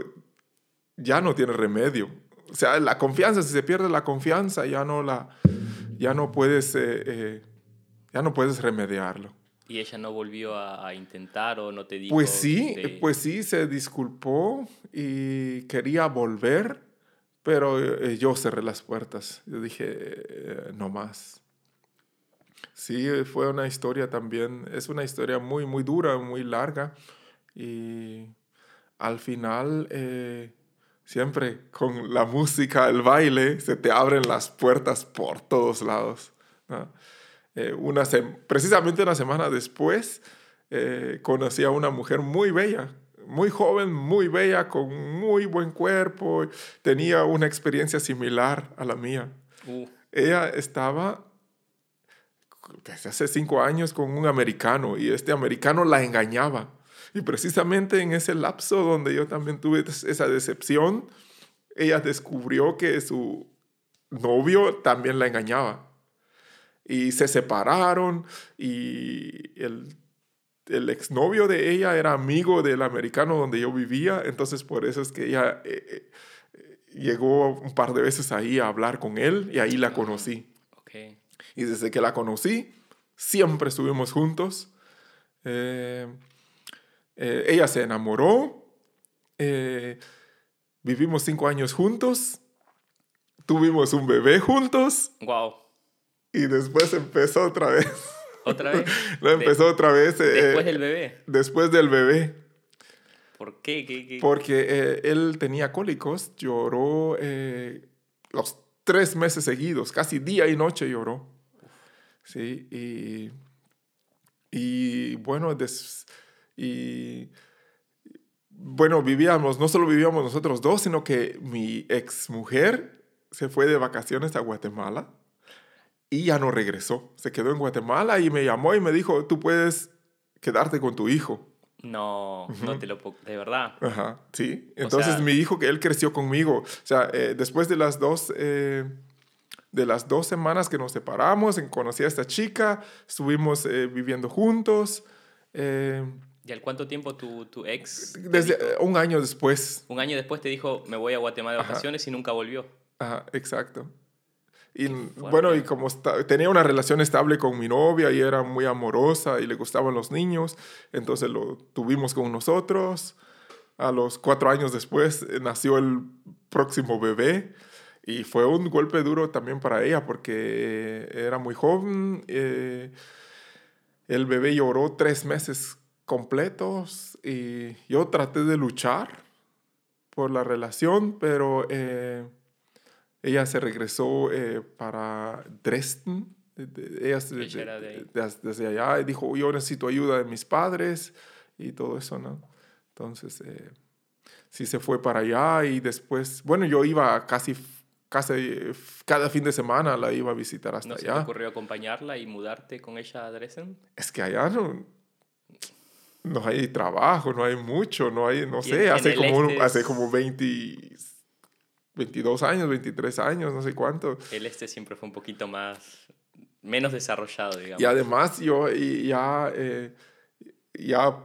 ya no tiene remedio. O sea, la confianza, si se pierde la confianza, ya no la, ya no puedes, ya no puedes remediarlo. ¿Y ella no volvió a, a intentar o no te dijo? Pues sí, de- pues sí, se disculpó y quería volver, pero eh, yo cerré las puertas. Yo dije, eh, no más. Sí, fue una historia también, es una historia muy, muy dura, muy larga. Y al final, eh, siempre con la música, el baile, se te abren las puertas por todos lados. ¿no? Eh, una precisamente una semana después, eh, conocí a una mujer muy bella, muy joven, muy bella, con muy buen cuerpo. Tenía una experiencia similar a la mía. Uh, Ella estaba desde hace cinco años con un americano y este americano la engañaba. Y precisamente en ese lapso donde yo también tuve esa decepción, ella descubrió que su novio también la engañaba. Y se separaron y el, el exnovio de ella era amigo del americano donde yo vivía, entonces por eso es que ella eh, eh, llegó un par de veces ahí a hablar con él y ahí la conocí. Y desde que la conocí, siempre estuvimos juntos. Eh, ella se enamoró. vivimos cinco años juntos. Tuvimos un bebé juntos. Wow. Y después empezó otra vez. ¿Otra vez? No empezó otra vez. eh, Después del bebé. después del bebé. ¿Por qué? ¿Qué, qué? Porque eh, él tenía cólicos, lloró eh, los tres meses seguidos, casi día y noche lloró. Sí, y, y bueno, des, y bueno, vivíamos, no solo vivíamos nosotros dos, sino que mi ex mujer se fue de vacaciones a Guatemala y ya no regresó. Se quedó en Guatemala y me llamó y me dijo, tú puedes quedarte con tu hijo. No, no te lo puedo, de verdad. Ajá, sí. Entonces mi hijo, que él creció conmigo, o sea, eh, después de las dos... Eh, de las dos semanas que nos separamos, conocí a esta chica, estuvimos eh, viviendo juntos. ¿Y al cuánto tiempo tu, tu ex? Desde un año después. Un año después te dijo, me voy a Guatemala de vacaciones y nunca volvió. Ajá, exacto. Y bueno, y como tenía una relación estable con mi novia y era muy amorosa y le gustaban los niños, entonces lo tuvimos con nosotros. A los cuatro años después eh, nació el próximo bebé y fue un golpe duro también para ella porque era muy joven. Eh, el bebé lloró tres meses completos y yo traté de luchar por la relación, pero eh, ella se regresó eh, para Dresden. Ella, desde, allá y dijo, yo necesito ayuda de mis padres y todo eso, ¿no? Entonces, eh, sí se fue para allá y después, bueno, yo iba casi, casi cada fin de semana la iba a visitar hasta allá. ¿No se te ocurrió acompañarla y mudarte con ella a Dresden? Es que allá no, no hay trabajo, no hay mucho, no hay, no sé, hace como, hace como 20, 22 años, 23 años, no sé cuánto. El este siempre fue un poquito más, menos desarrollado, digamos. Y además yo ya, eh, ya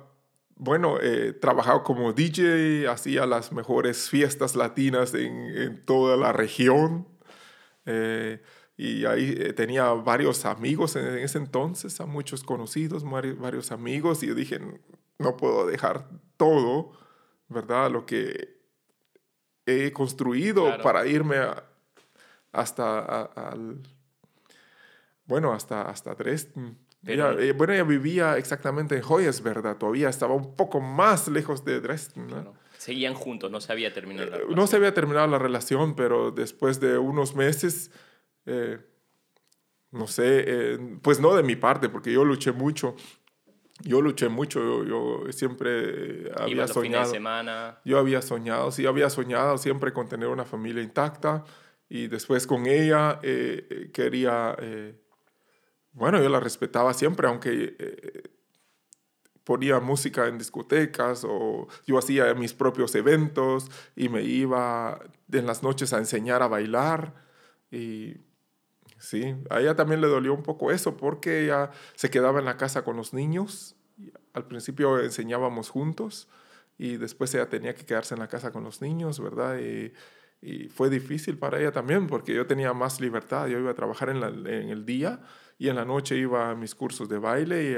bueno, he trabajado como DJ, hacía las mejores fiestas latinas en, en toda la región. Eh, y ahí eh, tenía varios amigos en ese entonces, a muchos conocidos, varios amigos, y yo dije, no puedo dejar todo, ¿verdad? Lo que he construido para irme hasta al, bueno, hasta, hasta Dresden. Eh, bueno, ella vivía exactamente en Hoyes, ¿verdad? Todavía estaba un poco más lejos de Dresden. Seguían juntos, no se había terminado la relación. No se había terminado la relación, pero después de unos meses, eh, no sé, eh, pues no de mi parte, porque yo luché mucho yo luché mucho, yo, siempre había soñado. semana. Yo había soñado, sí, había soñado siempre con tener una familia intacta y después con ella eh, eh, quería, eh, bueno, yo la respetaba siempre, aunque ponía música en discotecas o yo hacía mis propios eventos y me iba en las noches a enseñar a bailar y Sí, a ella también le dolió un poco eso porque ella se quedaba en la casa con los niños. Al principio enseñábamos juntos y después ella tenía que quedarse en la casa con los niños, ¿verdad? Y, fue difícil para ella también porque yo tenía más libertad. Yo iba a trabajar en, el día y en la noche iba a mis cursos de baile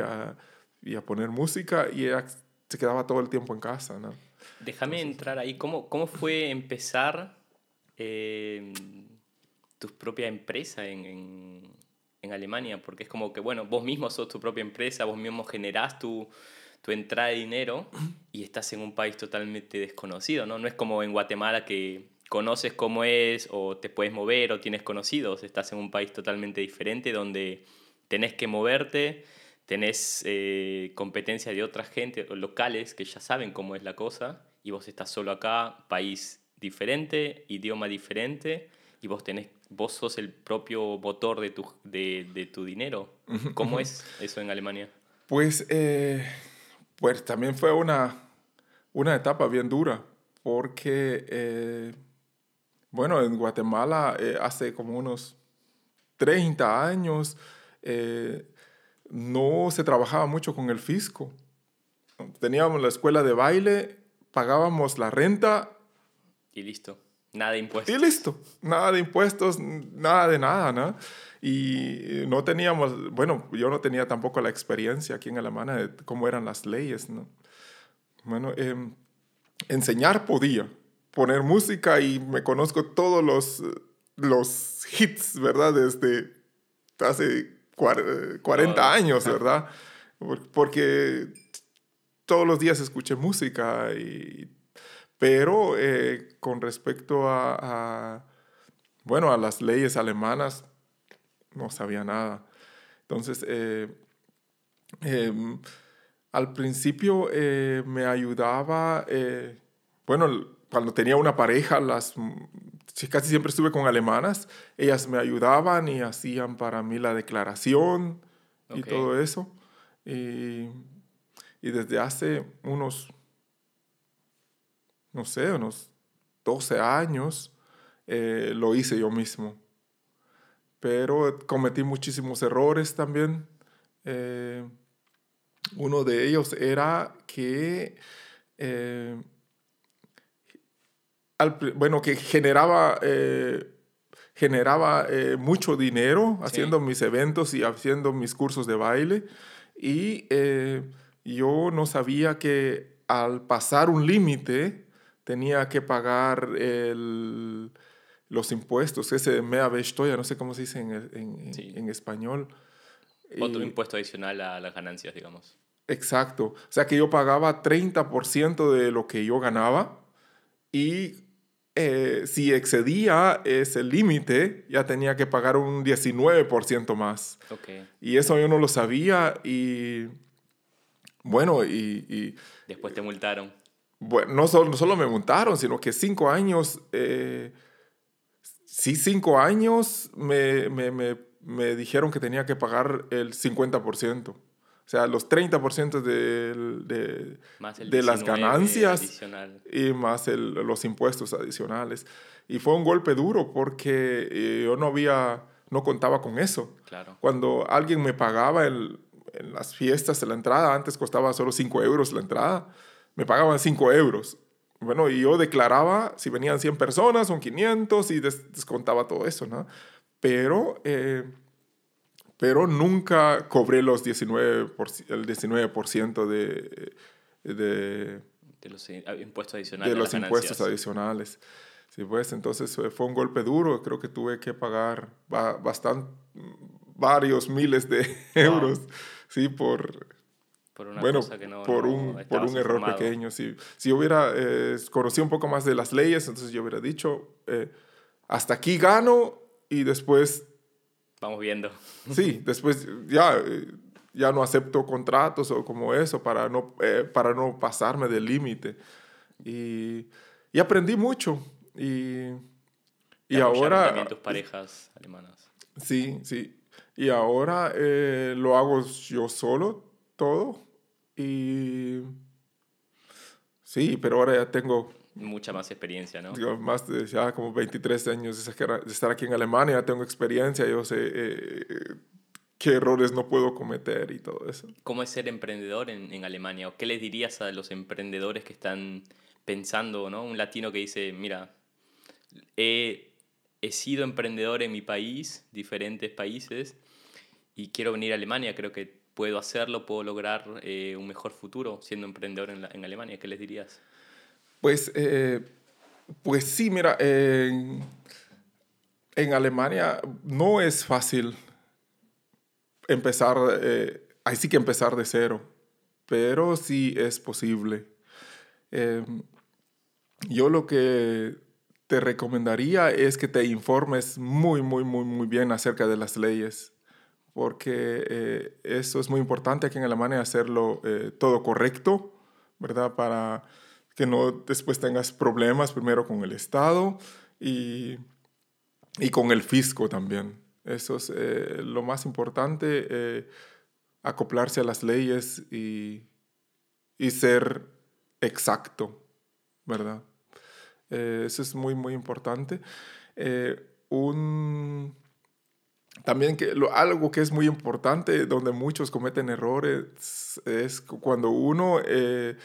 y a, poner música y ella se quedaba todo el tiempo en casa, ¿no? Déjame entrar ahí. ¿Cómo, cómo fue empezar? Eh, tu propia empresa en, en, Alemania, porque es como que, bueno, vos mismo sos tu propia empresa, vos mismo generás tu, tu entrada de dinero y estás en un país totalmente desconocido, ¿no? No es como en Guatemala que conoces cómo es o te puedes mover o tienes conocidos, estás en un país totalmente diferente donde tenés que moverte, tenés eh, competencia de otra gente locales que ya saben cómo es la cosa y vos estás solo acá, país diferente, idioma diferente y vos tenés vos sos el propio motor de tu, de, de tu dinero. ¿Cómo es eso en Alemania? Pues, eh, pues también fue una, una etapa bien dura, porque, eh, bueno, en Guatemala eh, hace como unos 30 años no se trabajaba mucho con el fisco. Teníamos la escuela de baile, pagábamos la renta. Y listo. Nada de impuestos. Y listo, nada de impuestos, nada de nada, ¿no? Y no teníamos, bueno, yo no tenía tampoco la experiencia aquí en Alemania de cómo eran las leyes, ¿no? Bueno, em, enseñar podía, poner música y me conozco todos los, los hits, ¿verdad? Desde hace 40 años, ¿verdad? Porque todos los días escuché música y pero eh, con respecto a, bueno, a las leyes alemanas no sabía nada. Entonces, eh, em, al principio eh, me ayudaba, eh, bueno, cuando tenía una pareja, las, casi siempre estuve con alemanas, ellas me ayudaban y hacían para mí la declaración y todo eso. Y, y desde hace unos, no sé, unos 12 años, lo hice yo mismo. Pero cometí muchísimos errores también. Eh, uno de ellos era que, eh, bueno, que generaba, eh, generaba mucho dinero haciendo mis eventos y haciendo mis cursos de baile. Y yo no sabía que al pasar un límite tenía que pagar el los impuestos, ese mea ya no sé cómo se dice en, en, en español. Otro impuesto adicional a las ganancias, digamos. Exacto. O sea que yo pagaba 30% de lo que yo ganaba y eh, si excedía ese límite, ya tenía que pagar un 19% más. Okay. Y eso yo no lo sabía y bueno, y... Después te multaron. Bueno, no solo, no solo me multaron, sino que cinco años... Eh, sí, cinco años me, me, me, me, dijeron que tenía que pagar el 50%. O sea, los 30% de, de, de las ganancias y más el, los impuestos adicionales. Y fue un golpe duro porque eh, yo no había, no contaba con eso. Claro. Cuando alguien me pagaba en las fiestas de la entrada, antes costaba solo 5 euros la entrada, me pagaban 5 euros. Bueno, y yo declaraba si venían 100 personas, son 500 y descontaba todo eso, ¿no? Pero, eh, pero nunca cobré los 19 el 19% de, de, de los impuestos adicionales. De los impuestos adicionales. Sí, pues entonces eh, fue un golpe duro. Creo que tuve que pagar bastante, varios miles de euros, sí, por, por una bueno, cosa que no, por un, por un error pequeño. Si, si yo hubiera eh, conocido un poco más de las leyes, entonces yo hubiera dicho, eh, hasta aquí gano y después... Vamos viendo. Sí, después ya, eh, ya no acepto contratos o como eso para no, eh, para no pasarme del límite. Y, y, aprendí mucho. Y, y ahora... También tus parejas alemanas. Sí, sí. Y ahora lo hago yo solo todo. Y sí, pero ahora ya tengo... Mucha más experiencia, ¿no? más de ya como 23 años de estar aquí en Alemania, ya tengo experiencia, yo sé eh, qué errores no puedo cometer y todo eso. ¿Cómo es ser emprendedor en, en Alemania? ¿O qué les dirías a los emprendedores que están pensando, ¿no? Un latino que dice, mira, he, he sido emprendedor en mi país, diferentes países, y quiero venir a Alemania, creo que puedo hacerlo, puedo lograr eh, un mejor futuro siendo emprendedor en, en, Alemania? ¿Qué les dirías? Pues, eh, pues sí, mira, en, en, Alemania no es fácil empezar, eh, hay sí que empezar de cero, pero sí es posible. Em, yo lo que te recomendaría es que te informes muy, muy, muy, muy bien acerca de las leyes porque eh, eso es muy importante aquí en Alemania, hacerlo eh, todo correcto, ¿verdad? Para que no después tengas problemas primero con el Estado y, y con el fisco también. Eso es eh, lo más importante, acoplarse a las leyes y, y ser exacto, ¿verdad? eso es muy, muy importante. un también que algo que es muy importante, donde muchos cometen errores, es cuando uno eh,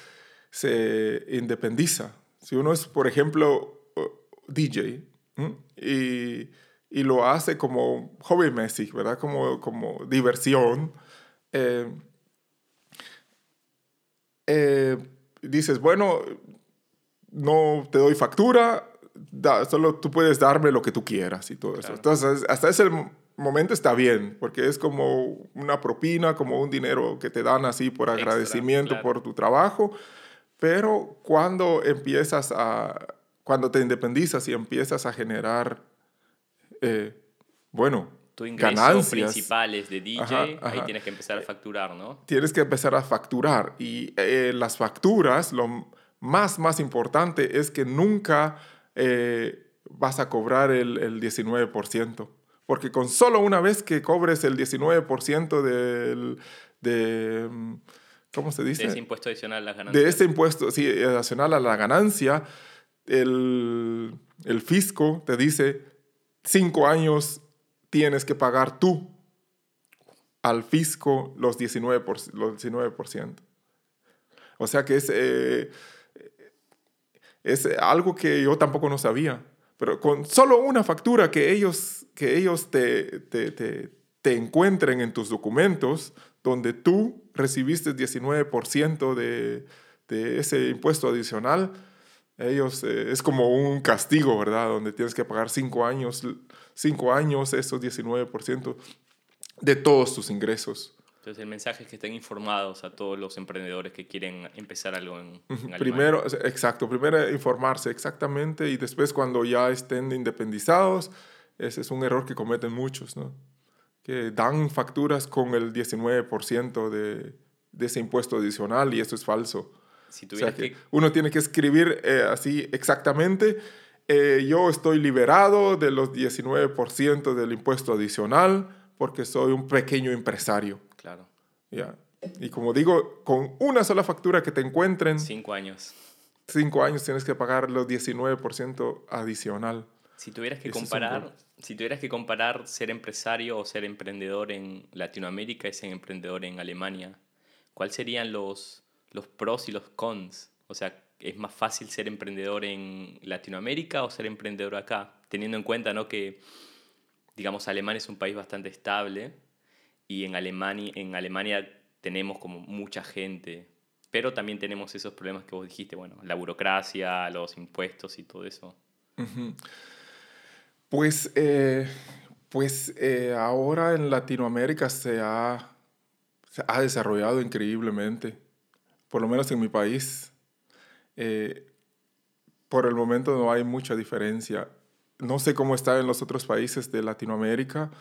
se independiza. Si uno es, por ejemplo, DJ y, y, lo hace como hobby messi, ¿verdad? Como, como diversión. Eh, eh, dices, bueno, no te doy factura, solo tú puedes darme lo que tú quieras y todo eso. Entonces, hasta ese momento está bien, porque es como una propina, como un dinero que te dan así por agradecimiento por tu trabajo, pero cuando empiezas a, cuando te independizas y empiezas a generar eh, bueno, tu ingreso ganancias. principal es de DJ, Ajá, ahí ajá. tienes que empezar a facturar, ¿no? tienes que empezar a facturar. Y eh, las facturas, lo más, más importante es que nunca eh, vas a cobrar el, el 19%. Porque con solo una vez que cobres el 19% del, de, ¿cómo se dice? De ese impuesto adicional a las ganancias. de ese impuesto sí, adicional a la ganancia, el, el fisco te dice cinco años tienes que pagar tú al fisco los 19%. por- los 19%. O sea que es, eh, es algo que yo tampoco no sabía. Pero con solo una factura que ellos, que ellos te, te, te, te encuentren en tus documentos, donde tú recibiste 19% de, de ese impuesto adicional, ellos eh, es como un castigo, ¿verdad? Donde tienes que pagar cinco años, cinco años esos 19% de todos tus ingresos. Entonces el mensaje es que estén informados a todos los emprendedores que quieren empezar algo en, en. Primero, exacto, primero informarse exactamente y después cuando ya estén independizados, ese es un error que cometen muchos, ¿no? Que dan facturas con el 19% de, de ese impuesto adicional y eso es falso. Si O sea que que, uno tiene que escribir eh, así exactamente, eh, yo estoy liberado de los 19% del impuesto adicional porque soy un pequeño empresario. ¿Ya? Y como digo, con una sola factura que te encuentren, cinco años. cinco años tienes que pagar los 19% adicional. Si tuvieras que comparar, si tuvieras que comparar ser empresario o ser emprendedor en Latinoamérica y ser emprendedor en Alemania, ¿cuáles serían los, los pros y los cons? O sea, ¿es más fácil ser emprendedor en Latinoamérica o ser emprendedor acá? Teniendo en cuenta ¿no? que, digamos, Alemania es un país bastante estable y en Alemania, en Alemania tenemos como mucha gente, pero también tenemos esos problemas que vos dijiste, bueno, la burocracia, los impuestos y todo eso. Pues, eh, pues eh, ahora en Latinoamérica se ha, se ha desarrollado increíblemente, por lo menos en mi país. Eh, por el momento no hay mucha diferencia. No sé cómo está en los otros países de Latinoamérica,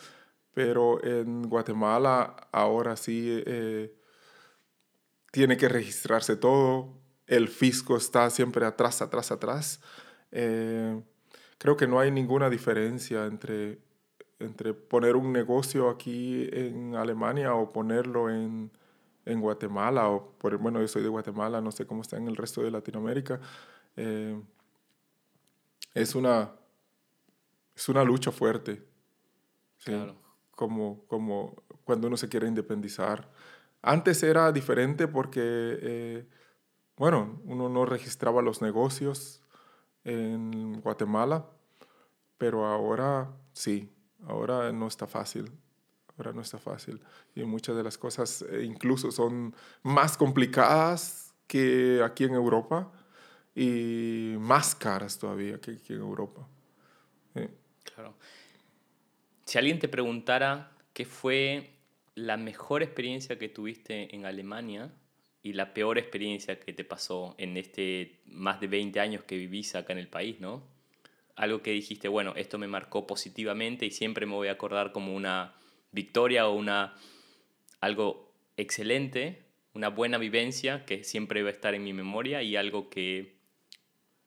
pero en Guatemala ahora sí eh, tiene que registrarse todo. El fisco está siempre atrás, atrás, atrás. Eh, creo que no hay ninguna diferencia entre, entre poner un negocio aquí en Alemania o ponerlo en, en Guatemala. O bueno, yo soy de Guatemala, no sé cómo está en el resto de Latinoamérica. Eh, es, una, es una lucha fuerte. Claro. Como, como cuando uno se quiere independizar. Antes era diferente porque, eh, bueno, uno no registraba los negocios en Guatemala, pero ahora sí, ahora no está fácil. Ahora no está fácil. Y muchas de las cosas eh, incluso son más complicadas que aquí en Europa y más caras todavía que aquí en Europa. Sí. Claro. Si alguien te preguntara qué fue la mejor experiencia que tuviste en Alemania y la peor experiencia que te pasó en este más de 20 años que vivís acá en el país, ¿no? Algo que dijiste, bueno, esto me marcó positivamente y siempre me voy a acordar como una victoria o una algo excelente, una buena vivencia que siempre va a estar en mi memoria y algo que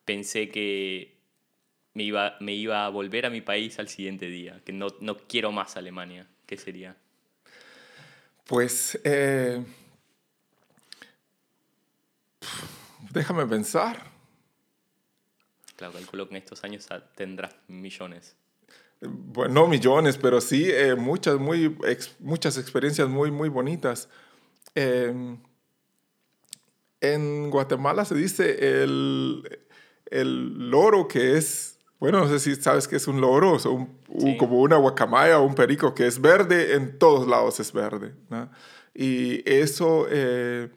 pensé que me iba, me iba a volver a mi país al siguiente día, que no, no quiero más Alemania. ¿Qué sería? Pues eh, déjame pensar. Claro, calculo que en estos años tendrás millones. Bueno, no millones, pero sí eh, muchas, muy, ex- muchas experiencias muy, muy bonitas. Eh, en Guatemala se dice el, el loro que es, bueno, no sé si sabes que es un loro, o sea, un- un- Sí. como una guacamaya o un perico que es verde, en todos lados es verde. ¿no? Y eso, eh,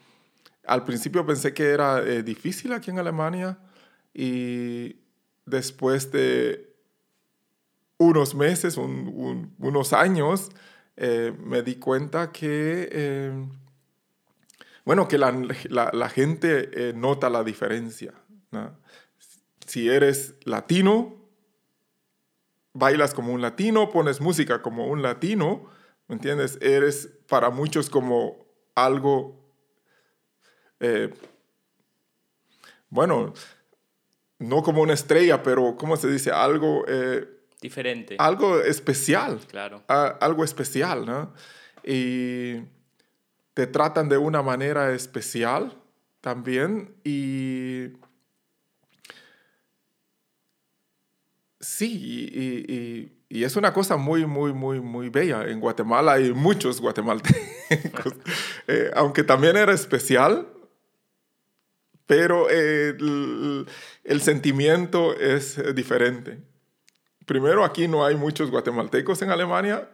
al principio pensé que era eh, difícil aquí en Alemania y después de unos meses, un- un- unos años, eh, me di cuenta que, eh, bueno, que la, la- la gente eh, nota la diferencia. ¿no? Si eres latino, bailas como un latino, pones música como un latino, ¿me entiendes? Eres para muchos como algo, eh, bueno, no como una estrella, pero ¿cómo se dice? Algo... Eh, Diferente. Algo especial. Claro. algo especial, ¿no? Y te tratan de una manera especial también y sí, y, es una cosa muy, muy, muy, muy bella. En Guatemala hay muchos guatemaltecos, eh, aunque también era especial, pero el, sentimiento es diferente. Primero, aquí no hay muchos guatemaltecos en Alemania,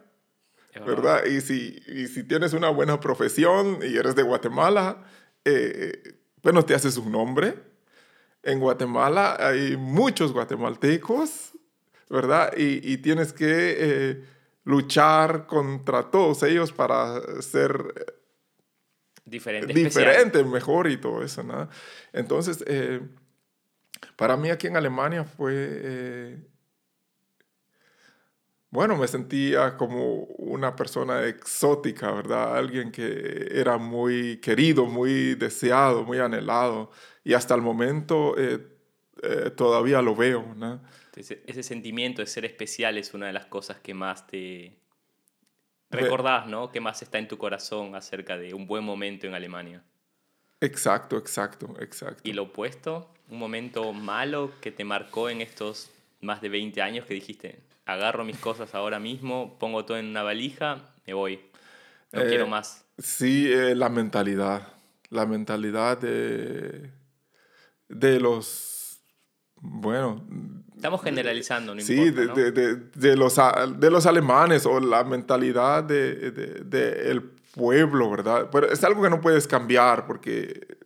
¿verdad? Y si, y si tienes una buena profesión y eres de Guatemala, eh, bueno, te haces un nombre. En Guatemala hay muchos guatemaltecos, ¿verdad? Y, tienes que eh, luchar contra todos ellos para ser diferente, diferente mejor y todo eso, ¿no? Entonces, eh, para mí aquí en Alemania fue bueno, me sentía como una persona exótica, ¿verdad? Alguien que era muy querido, muy deseado, muy anhelado. Y hasta el momento eh, eh, todavía lo veo, ¿no? Ese, sentimiento de ser especial es una de las cosas que más te recordás, ¿no? Que más está en tu corazón acerca de un buen momento en Alemania. Exacto, exacto, exacto. Y lo opuesto, un momento malo que te marcó en estos más de 20 años que dijiste, agarro mis cosas ahora mismo, pongo todo en una valija, me voy. No quiero eh, más. Sí, eh, la mentalidad. La mentalidad de, de los. Bueno. Estamos generalizando, no sí, importa, de, de, de, los, de los alemanes o la mentalidad del de, pueblo, ¿verdad? Pero es algo que no puedes cambiar porque,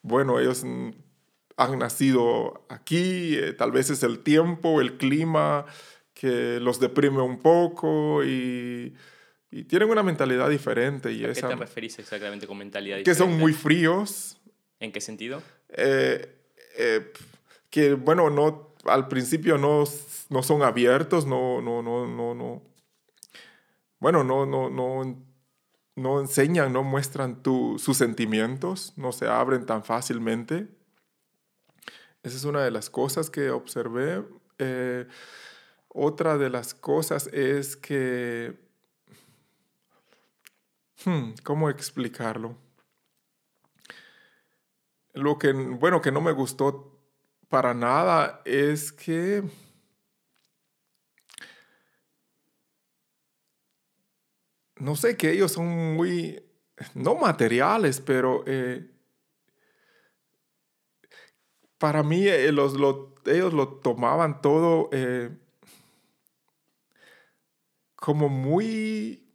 bueno, ellos han nacido aquí, eh, tal vez es el tiempo, el clima, que los deprime un poco y, y tienen una mentalidad diferente. Y ¿A qué te referís exactamente con mentalidad diferente? Que son muy fríos. ¿En qué sentido? Eh, eh, que, bueno, no, al principio no, no son abiertos, no, no, no, no, no. Bueno, no, no, no, no enseñan, no muestran sus sentimientos, no se abren tan fácilmente. Esa es una de las cosas que observé. Eh, otra de las cosas es que... Hmm, ¿Cómo explicarlo? Lo que, bueno, que no me gustó para nada es que... No sé, que ellos son muy, no materiales, pero eh, para mí eh, los, ellos lo tomaban todo eh, como muy,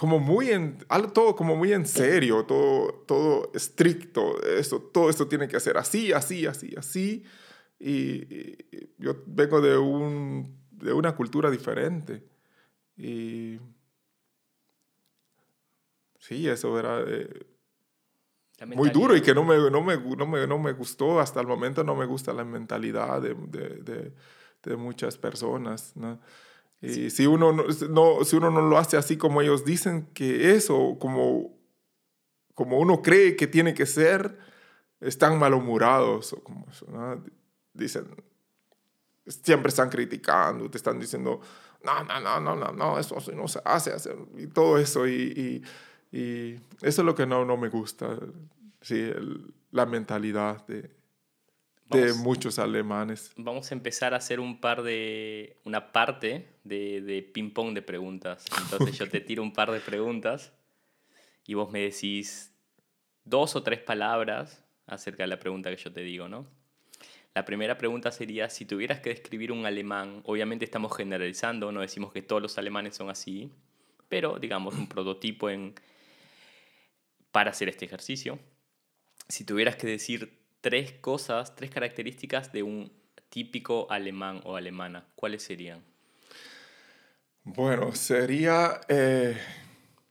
como muy en, todo como muy en serio, todo, todo estricto, esto, todo esto tiene que hacer así, así, así, así. Y, yo vengo de, un, de una cultura diferente. Y sí, eso era eh, muy duro y que no me, no, me, no, me, no me gustó, hasta el momento no me gusta la mentalidad de, de, de muchas personas. ¿no? Y si, uno no, si uno no lo hace así como ellos dicen que es o como, como uno cree que tiene que ser, están malhumorados o como eso, Dicen, siempre están criticando, te están diciendo, no, no, no, no, no, no eso no se hace, y todo eso. Y, y, y, eso es lo que no, no me gusta, sí, la mentalidad de, de muchos alemanes. Vamos a empezar a hacer un par de, una parte de, de ping-pong de preguntas. Entonces yo te tiro un par de preguntas y vos me decís dos o tres palabras acerca de la pregunta que yo te digo, ¿no? La primera pregunta sería, si tuvieras que describir un alemán, obviamente estamos generalizando, no decimos que todos los alemanes son así, pero digamos un prototipo en, para hacer este ejercicio. Si tuvieras que decir tres cosas, tres características de un típico alemán o alemana, ¿cuáles serían? Bueno, sería... Eh,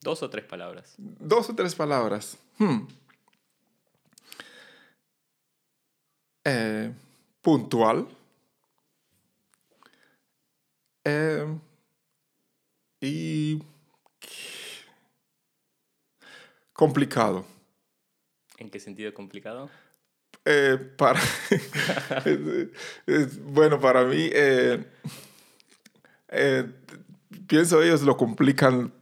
dos o tres palabras. Dos o tres palabras. Hmm. Eh, puntual. Eh, y complicado. ¿En qué sentido complicado? Eh, para bueno, para mí, eh, eh, pienso ellos lo complican,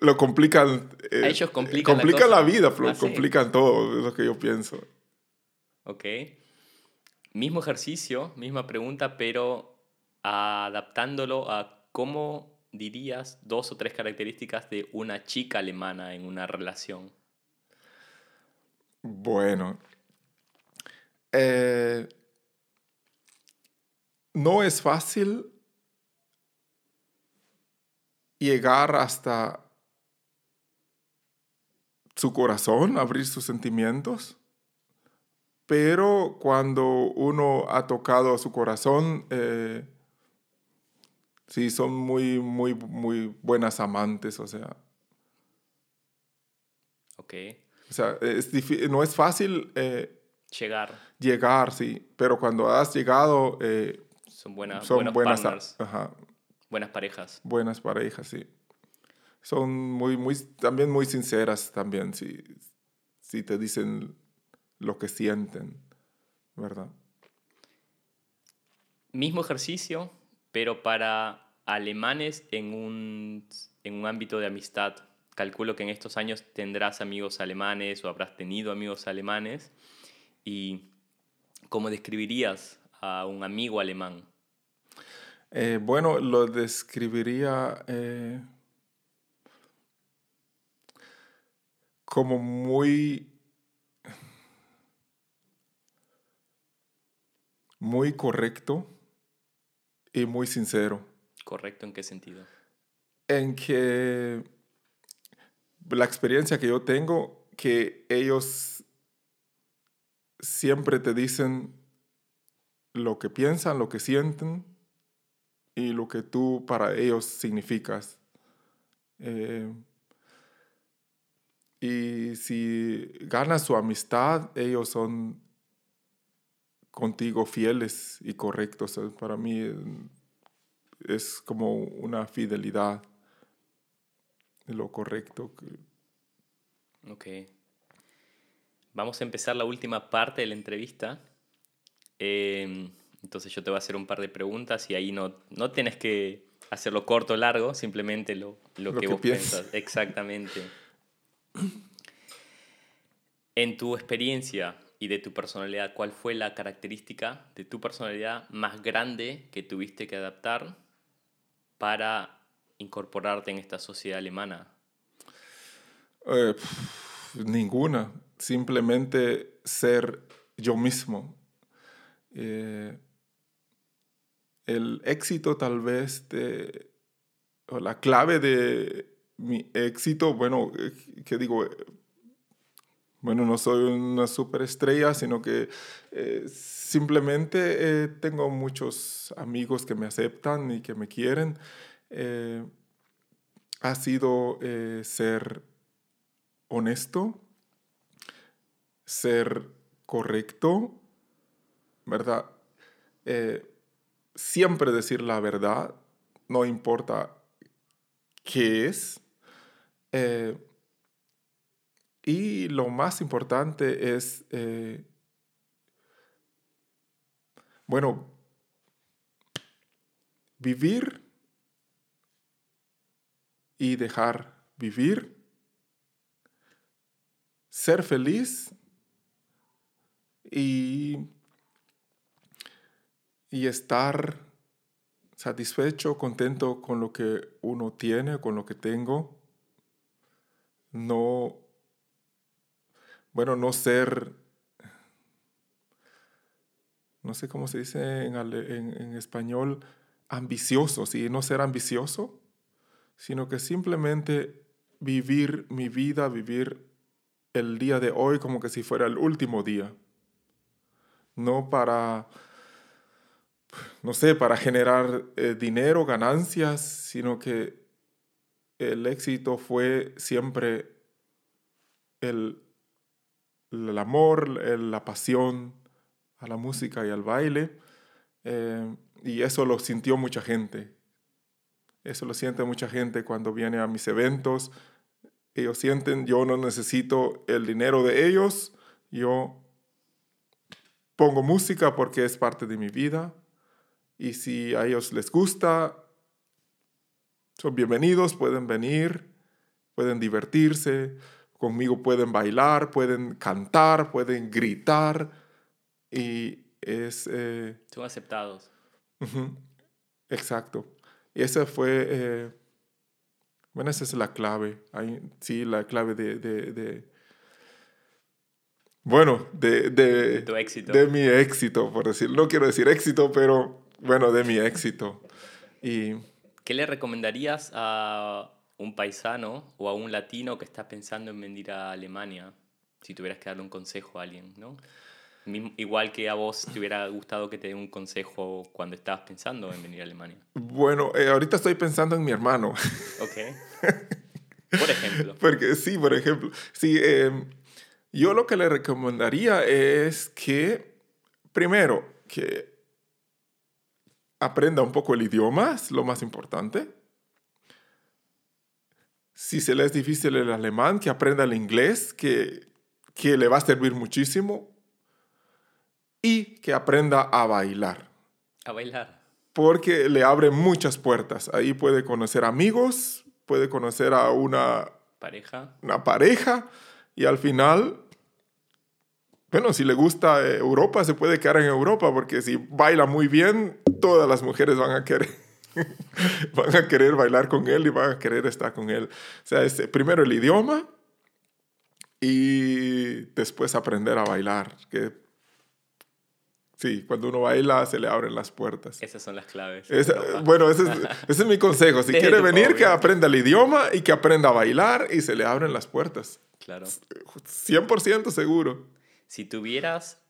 lo complican. ellos complican, complican la, vida, ah, complican todo, es lo que yo pienso. Ok. Mismo ejercicio, misma pregunta, pero adaptándolo a cómo dirías dos o tres características de una chica alemana en una relación. Bueno, eh, no es fácil llegar hasta su corazón, abrir sus sentimientos, pero cuando uno ha tocado su corazón, eh, sí, son muy, muy, muy buenas amantes, o sea. Ok. O sea, no es fácil eh, Llegar. Llegar, sí. Pero cuando has llegado... Eh, son buenas, son buenas, buenas parejas. Buenas parejas, sí. Son muy, muy, también muy sinceras también, si, si te dicen lo que sienten, ¿verdad? Mismo ejercicio, pero para alemanes en un, en un ámbito de amistad. Calculo que en estos años tendrás amigos alemanes o habrás tenido amigos alemanes. ¿Y cómo describirías a un amigo alemán? Eh, bueno, lo describiría eh, como muy, muy correcto y muy sincero. ¿Correcto en qué sentido? En que la experiencia que yo tengo, que ellos siempre te dicen lo que piensan, lo que sienten y lo que tú para ellos significas. Eh, y si ganas su amistad, ellos son contigo fieles y correctos. Para mí es como una fidelidad de lo correcto. Ok. Vamos a empezar la última parte de la entrevista. Em, entonces yo te voy a hacer un par de preguntas y ahí no, no tienes que hacerlo corto o largo, simplemente lo, lo, que, vos piensas. Exactamente. En tu experiencia y de tu personalidad, ¿cuál fue la característica de tu personalidad más grande que tuviste que adaptar para incorporarte en esta sociedad alemana? Eh, ninguna simplemente ser yo mismo. Eh, el éxito tal vez o la clave de mi éxito, bueno, eh, que digo, bueno, no soy una superestrella, sino que eh, simplemente tengo muchos amigos que me aceptan y que me quieren. ha sido ser honesto, ser correcto, ¿verdad? Eh, siempre decir la verdad, no importa qué es. Eh, y lo más importante es, eh, bueno, vivir y dejar vivir, ser feliz y, y estar satisfecho, contento con lo que uno tiene, con lo que tengo. No, bueno, no ser, no sé cómo se dice en, en, español, ambicioso, ¿sí? no ser ambicioso, sino que simplemente vivir mi vida, vivir el día de hoy como que si fuera el último día no para, no sé, para generar eh, dinero, ganancias, sino que el éxito fue siempre el, el amor, la pasión a la música y al baile. Eh, y eso lo sintió mucha gente. Eso lo siente mucha gente cuando viene a mis eventos. Ellos sienten, yo no necesito el dinero de ellos, yo pongo música porque es parte de mi vida. Y si a ellos les gusta, son bienvenidos, pueden venir, pueden divertirse, conmigo pueden bailar, pueden cantar, pueden gritar. Y es... Eh, son aceptados. Exacto. Y esa fue, eh, bueno, esa es la clave. sí, la clave de, de, bueno, de, de, tu éxito. de mi éxito, por decirlo. No quiero decir éxito, pero bueno, de mi éxito. Y, ¿Qué le recomendarías a un paisano o a un latino que está pensando en venir a Alemania? Si tuvieras que darle un consejo a alguien, ¿no? Igual que a vos te hubiera gustado que te dé un consejo cuando estabas pensando en venir a Alemania. Bueno, eh, ahorita estoy pensando en mi hermano. Ok. Por ejemplo. Porque sí, por ejemplo. Sí, em, yo lo que le recomendaría es que, primero, que aprenda un poco el idioma, es lo más importante. Si se le es difícil el alemán, que aprenda el inglés, que, que le va a servir muchísimo y que aprenda a bailar. A bailar. Porque le abre muchas puertas. Ahí puede conocer amigos, puede conocer a una pareja. Una pareja y al final, bueno, si le gusta eh, Europa, se puede quedar en Europa porque si baila muy bien, todas las mujeres van a querer van a querer bailar con él y van a querer estar con él. O sea, es, primero el idioma y después aprender a bailar, que Sí, cuando uno baila se le abren las puertas. Esas son las claves. bueno, ese es, mi consejo. Si quiere venir, que aprenda el idioma y que aprenda a bailar y se le abren las puertas. Claro. 100% seguro. Si tuvieras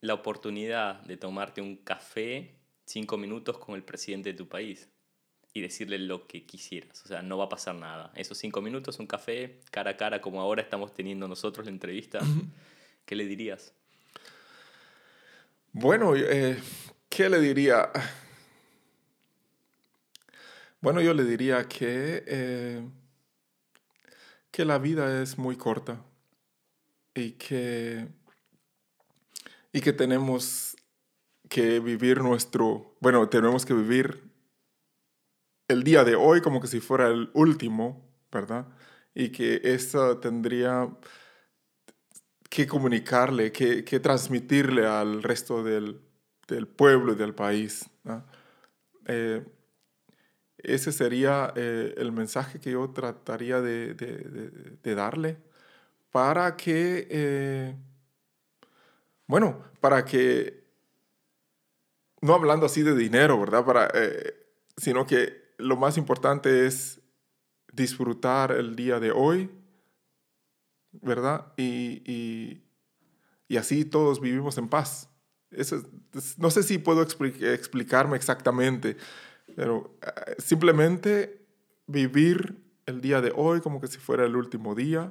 la oportunidad de tomarte un café cinco minutos con el presidente de tu país y decirle lo que quisieras, o sea, no va a pasar nada. Esos cinco minutos, un café, cara a cara, como ahora estamos teniendo nosotros la entrevista, ¿qué le dirías? Bueno, eh, ¿qué le diría? Bueno, yo le diría que, eh, que la vida es muy corta y que, y que tenemos que vivir nuestro, bueno, tenemos que vivir el día de hoy como que si fuera el último, ¿verdad? Y que eso tendría que comunicarle, que, transmitirle al resto del, pueblo y del país. Eh, ese sería eh, el mensaje que yo trataría de, darle para que, eh, bueno, para que, no hablando así de dinero, ¿verdad? Para, sino que lo más importante es disfrutar el día de hoy, ¿verdad? Y, así todos vivimos en paz. no sé si puedo explicarme exactamente, pero eh, simplemente vivir el día de hoy como que si fuera el último día,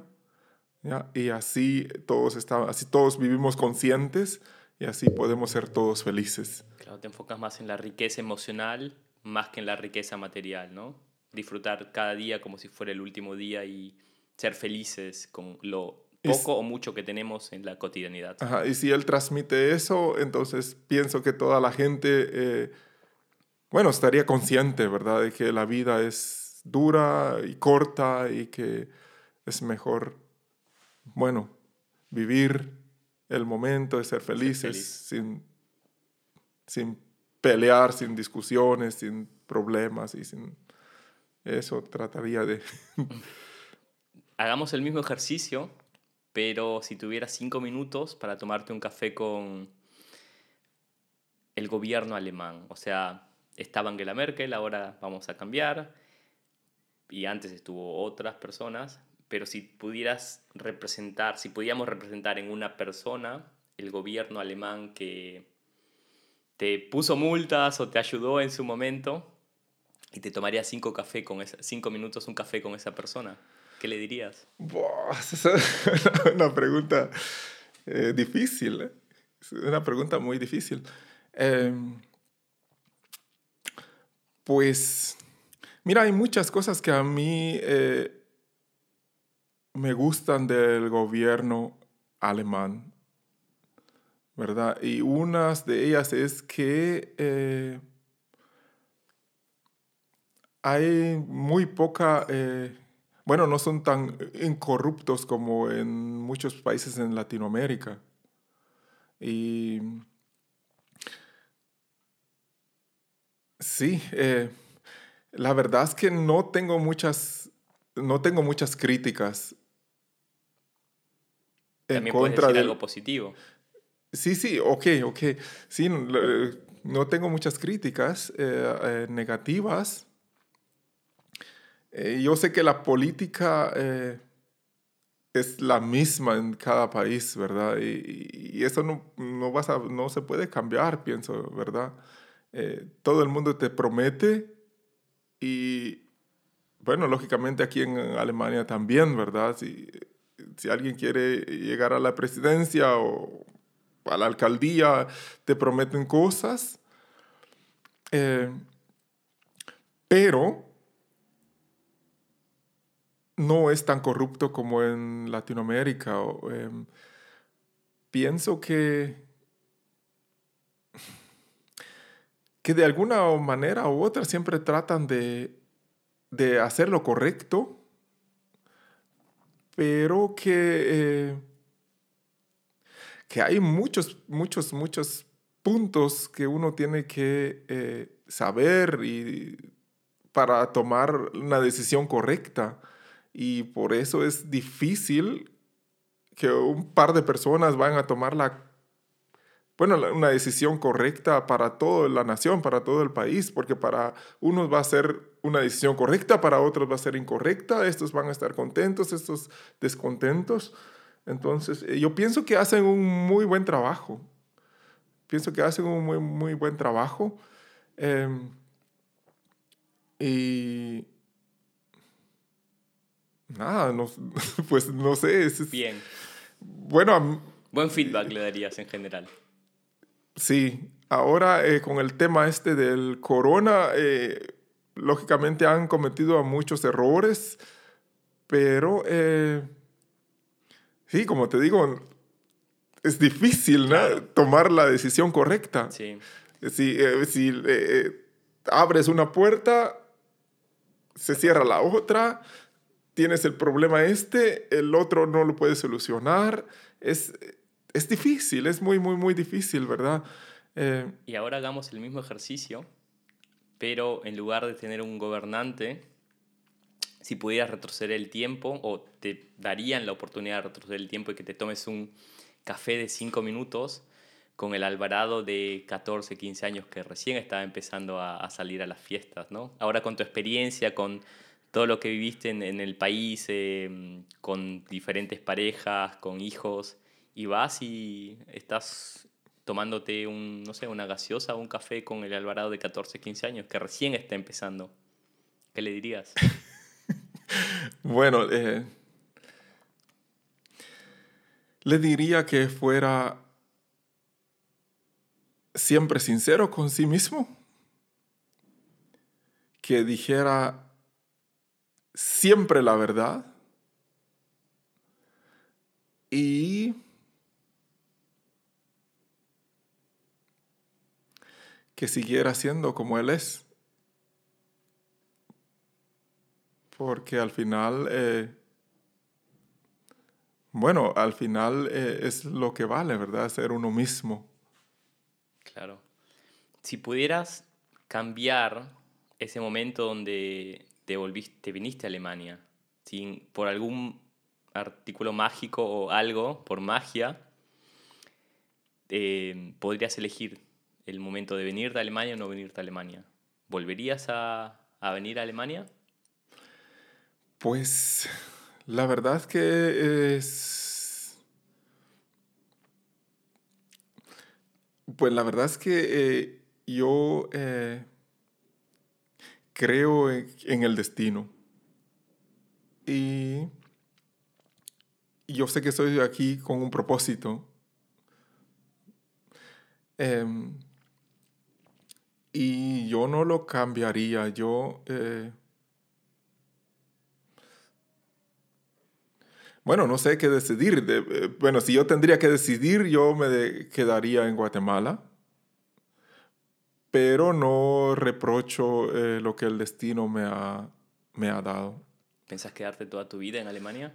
y así todos, estamos, así todos vivimos conscientes y así podemos ser todos felices. Claro, te enfocas más en la riqueza emocional más que en la riqueza material, ¿no? Disfrutar cada día como si fuera el último día y ser felices con lo poco o mucho que tenemos en la cotidianidad. Ajá, y si él transmite eso, entonces pienso que toda la gente, eh, bueno, estaría consciente, ¿verdad?, de que la vida es dura y corta y que es mejor, bueno, vivir el momento de ser felices sin, sin pelear, sin discusiones, sin problemas y sin... Eso trataría de... hagamos el mismo ejercicio, pero si tuvieras cinco minutos para tomarte un café con el gobierno alemán. O sea, estaba Angela Merkel, ahora vamos a cambiar, y antes estuvo otras personas, pero si pudieras representar, si pudiéramos representar en una persona el gobierno alemán que te puso multas o te ayudó en su momento, y te tomaría cinco, café con cinco minutos un café con esa persona. ¿Qué le dirías? esa es una pregunta eh, difícil. ¿eh? Es una pregunta muy difícil. Em, pues, Mira, hay muchas cosas que a mí eh, me gustan del gobierno alemán, ¿verdad? Y unas de ellas es que eh, hay muy poca, eh, bueno, no son tan incorruptos como en muchos países en Latinoamérica. Y sí, eh, la verdad es que no tengo muchas, no tengo muchas críticas en contra de algo positivo. Sí, sí, ok, ok. Sí, no, tengo muchas críticas eh, negativas eh, yo sé que la política eh, es la misma en cada país, ¿verdad? Y, eso no, no, vas a, no se puede cambiar, pienso, ¿verdad? Eh, todo el mundo te promete y, bueno, lógicamente aquí en Alemania también, ¿verdad? Si, si alguien quiere llegar a la presidencia o a la alcaldía, te prometen cosas. pero no es tan corrupto como en Latinoamérica. Em, pienso que, que de alguna manera u otra siempre tratan de, de hacer lo correcto, pero que, eh, que hay muchos, muchos, muchos puntos que uno tiene que eh, saber y para tomar una decisión correcta. Y por eso es difícil que un par de personas van a tomar la, bueno, una decisión correcta para toda la nación, para todo el país, porque para unos va a ser una decisión correcta, para otros va a ser incorrecta, estos van a estar contentos, estos descontentos. Entonces, eh, yo pienso que hacen un muy buen trabajo. Pienso que hacen un muy, muy buen trabajo. Em, y Nada, no, pues no sé. Bien. Bueno. Buen feedback le darías en general. Sí. Ahora, eh, con el tema este del corona, eh, lógicamente han cometido muchos errores, pero eh, sí, como te digo, es difícil ¿no? tomar la decisión correcta. Sí. Si, si abres una puerta, se cierra la otra tienes el problema este, el otro no lo puedes solucionar. Es, es difícil, es muy, muy, muy difícil, ¿verdad? Eh, y ahora hagamos el mismo ejercicio, pero en lugar de tener un gobernante, si pudieras retroceder el tiempo o te darían la oportunidad de retroceder el tiempo y que te tomes un café de cinco minutos con el Alvarado de 14, 15 años que recién estaba empezando a, salir a las fiestas, ¿no? Ahora con tu experiencia, con todo lo que viviste en, el país, em, con diferentes parejas, con hijos, y vas y estás tomándote un, no sé, una gaseosa o un café con el Alvarado de 14, 15 años, que recién está empezando. ¿Qué le dirías? bueno, eh, le diría que fuera siempre sincero con sí mismo, que dijera siempre la verdad y que siguiera siendo como Él es. Porque al final, eh, bueno, al final eh, es lo que vale, ¿verdad? Ser uno mismo. Claro. Si pudieras cambiar ese momento donde te, volviste, viniste a Alemania, sin, por algún artículo mágico o algo, por magia, eh, podrías elegir el momento de venir de Alemania o no venir de Alemania. ¿Volverías a, a venir a Alemania? Pues la verdad es que es... Pues la verdad es que eh, yo eh, creo en, el destino. Y yo sé que estoy aquí con un propósito. Em, y yo no lo cambiaría, yo... Eh, bueno, no sé qué decidir. Eh, bueno, si yo tendría que decidir, yo me quedaría en Guatemala. Pero no reprocho eh, lo que el destino me ha, me ha dado. ¿Pensás quedarte toda tu vida en Alemania?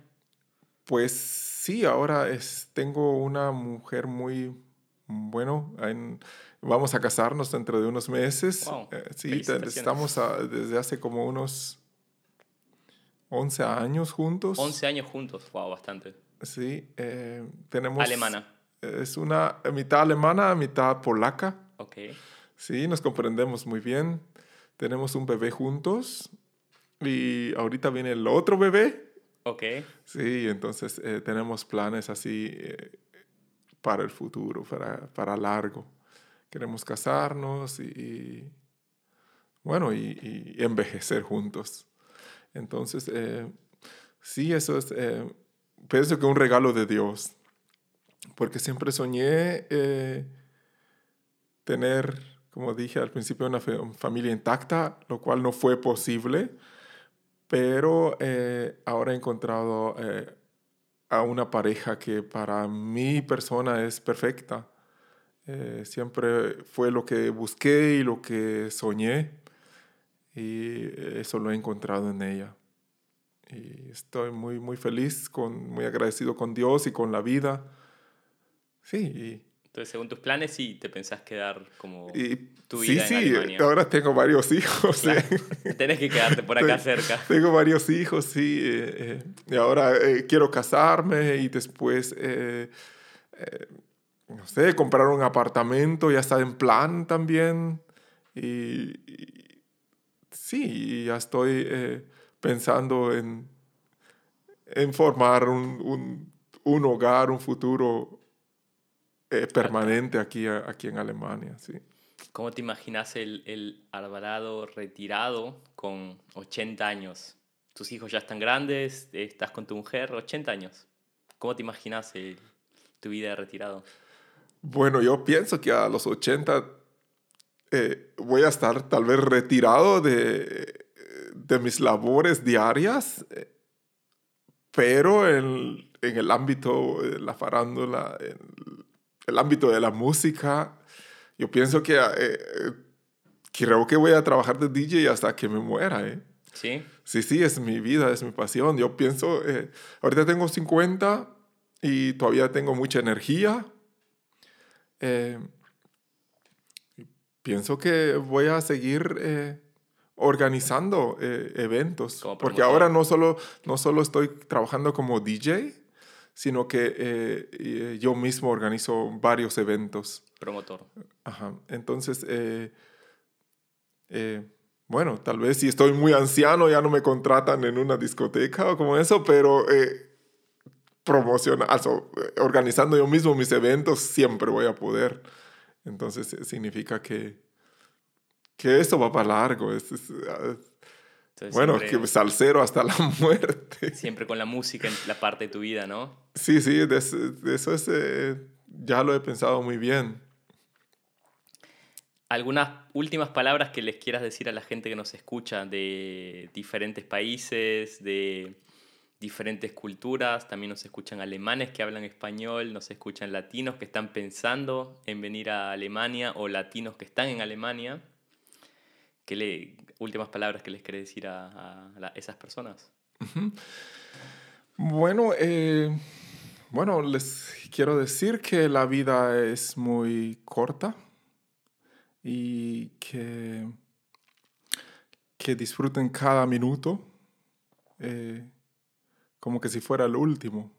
Pues sí, ahora es, tengo una mujer muy bueno, en- vamos a casarnos dentro de unos meses. Wow, Eh, sí, estamos a- desde hace como unos 11 años juntos. 11 años juntos, wow, bastante. Sí, eh, tenemos... Alemana, Es una mitad alemana, mitad polaca. ok. Sí, nos comprendemos muy bien. Tenemos un bebé juntos y ahorita viene el otro bebé. Ok, Sí, entonces eh, tenemos planes así eh, para el futuro, para, para largo. Queremos casarnos y, y, bueno, y, y envejecer juntos. Entonces, eh, sí, eso es, eh, pienso que un regalo de Dios, porque siempre soñé eh, tener, como dije al principio, una familia intacta, lo cual no fue posible pero eh, ahora he encontrado eh, a una pareja que para mi persona es perfecta. Eh, siempre fue lo que busqué y lo que soñé y eso lo he encontrado en ella. Y estoy muy, muy feliz, con, muy agradecido con Dios y con la vida. Sí, entonces según tus planes sí te pensás quedar como y, tu sí, vida en sí, Alemania. ahora tengo varios hijos. Claro, eh. Tenés que quedarte por acá cerca. Tengo varios hijos, sí. eh, eh, y ahora eh, quiero casarme y después, no sé, comprar un apartamento, ya está en plan también. Y, y sí, ya estoy pensando en, en formar un, un- un hogar, un futuro eh, permanente aquí, aquí en Alemania, sí. ¿Cómo te imaginas el, el Alvarado retirado con 80 años? Tus hijos ya están grandes, estás con tu mujer, 80 años. ¿Cómo te imaginas el- tu vida de retirado? Bueno, yo pienso que a los 80 eh, voy a estar tal vez retirado de, de mis labores diarias, eh, pero en, en el ámbito de la farándula, en el ámbito de la música, yo pienso que eh, creo que voy a trabajar de DJ hasta que me muera, ¿eh? ¿Sí? Sí, sí, es mi vida, es mi pasión. Yo pienso, eh, ahorita tengo 50 y todavía tengo mucha energía. Eh, pienso que voy a seguir eh, organizando eh, eventos, porque ahora no solo, no solo estoy trabajando como DJ, sino que eh, eh, yo mismo organizo varios eventos. Promotor. Ajá. Entonces, eh, eh, bueno, tal vez si estoy muy anciano ya no me contratan en una discoteca o como eso, pero eh, promociona, also, organizando yo mismo mis eventos siempre voy a poder. Entonces significa que, que esto va para largo. Es, es, ah, Entonces, bueno, siempre, que salsero hasta la muerte. siempre con la música en la parte de tu vida, ¿no? Sí, sí, de eso es, eh, ya lo he pensado muy bien. ¿Algunas últimas palabras que les quieras decir a la gente que nos escucha de diferentes países, de diferentes culturas? También nos escuchan alemanes que hablan español, nos escuchan latinos que están pensando en venir a Alemania o latinos que están en Alemania. ¿Qué le, últimas palabras que les querés decir a, esas personas? Bueno, eh, bueno, les quiero decir que la vida es muy corta y que, que disfruten cada minuto eh, como que si fuera el último.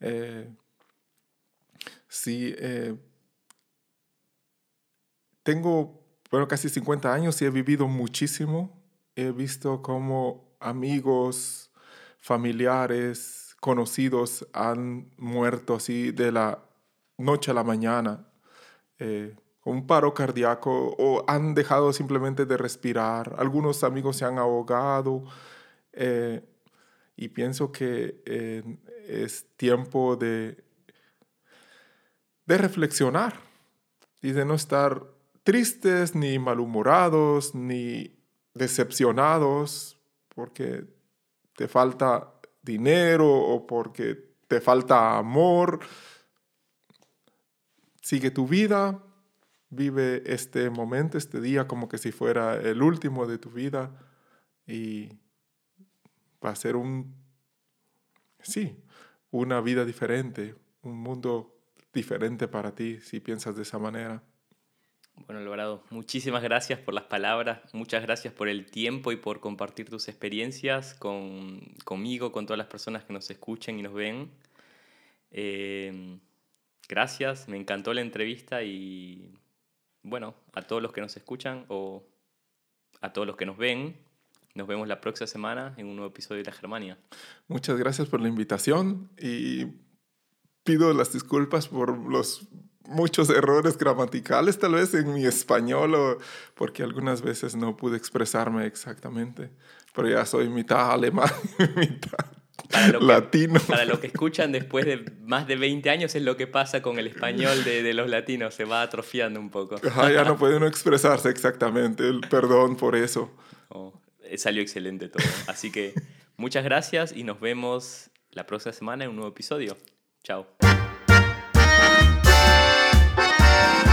Eh, sí, eh, tengo, bueno, casi 50 años y he vivido muchísimo. He visto cómo amigos, familiares, conocidos han muerto así de la noche a la mañana, eh, un paro cardíaco o han dejado simplemente de respirar. Algunos amigos se han ahogado eh, y pienso que eh, es tiempo de, de reflexionar y de no estar tristes, ni malhumorados, ni decepcionados, porque te falta dinero o porque te falta amor. Sigue tu vida, vive este momento, este día como que si fuera el último de tu vida y va a ser un, sí, una vida diferente, un mundo diferente para ti si piensas de esa manera. Bueno, Alvarado, muchísimas gracias por las palabras, muchas gracias por el tiempo y por compartir tus experiencias con, conmigo, con todas las personas que nos escuchen y nos ven. Eh, gracias, me encantó la entrevista y bueno, a todos los que nos escuchan o a todos los que nos ven, nos vemos la próxima semana en un nuevo episodio de La Germania. Muchas gracias por la invitación y pido las disculpas por los muchos errores gramaticales tal vez en mi español o porque algunas veces no pude expresarme exactamente, pero ya soy mitad alemán, mitad latino. Para lo que escuchan después de más de 20 años es lo que pasa con el español de, de los latinos, se va atrofiando un poco. ya no puede uno expresarse exactamente, perdón por eso. Oh, salió excelente todo, así que muchas gracias y nos vemos la próxima semana en un nuevo episodio. Chao. Bye.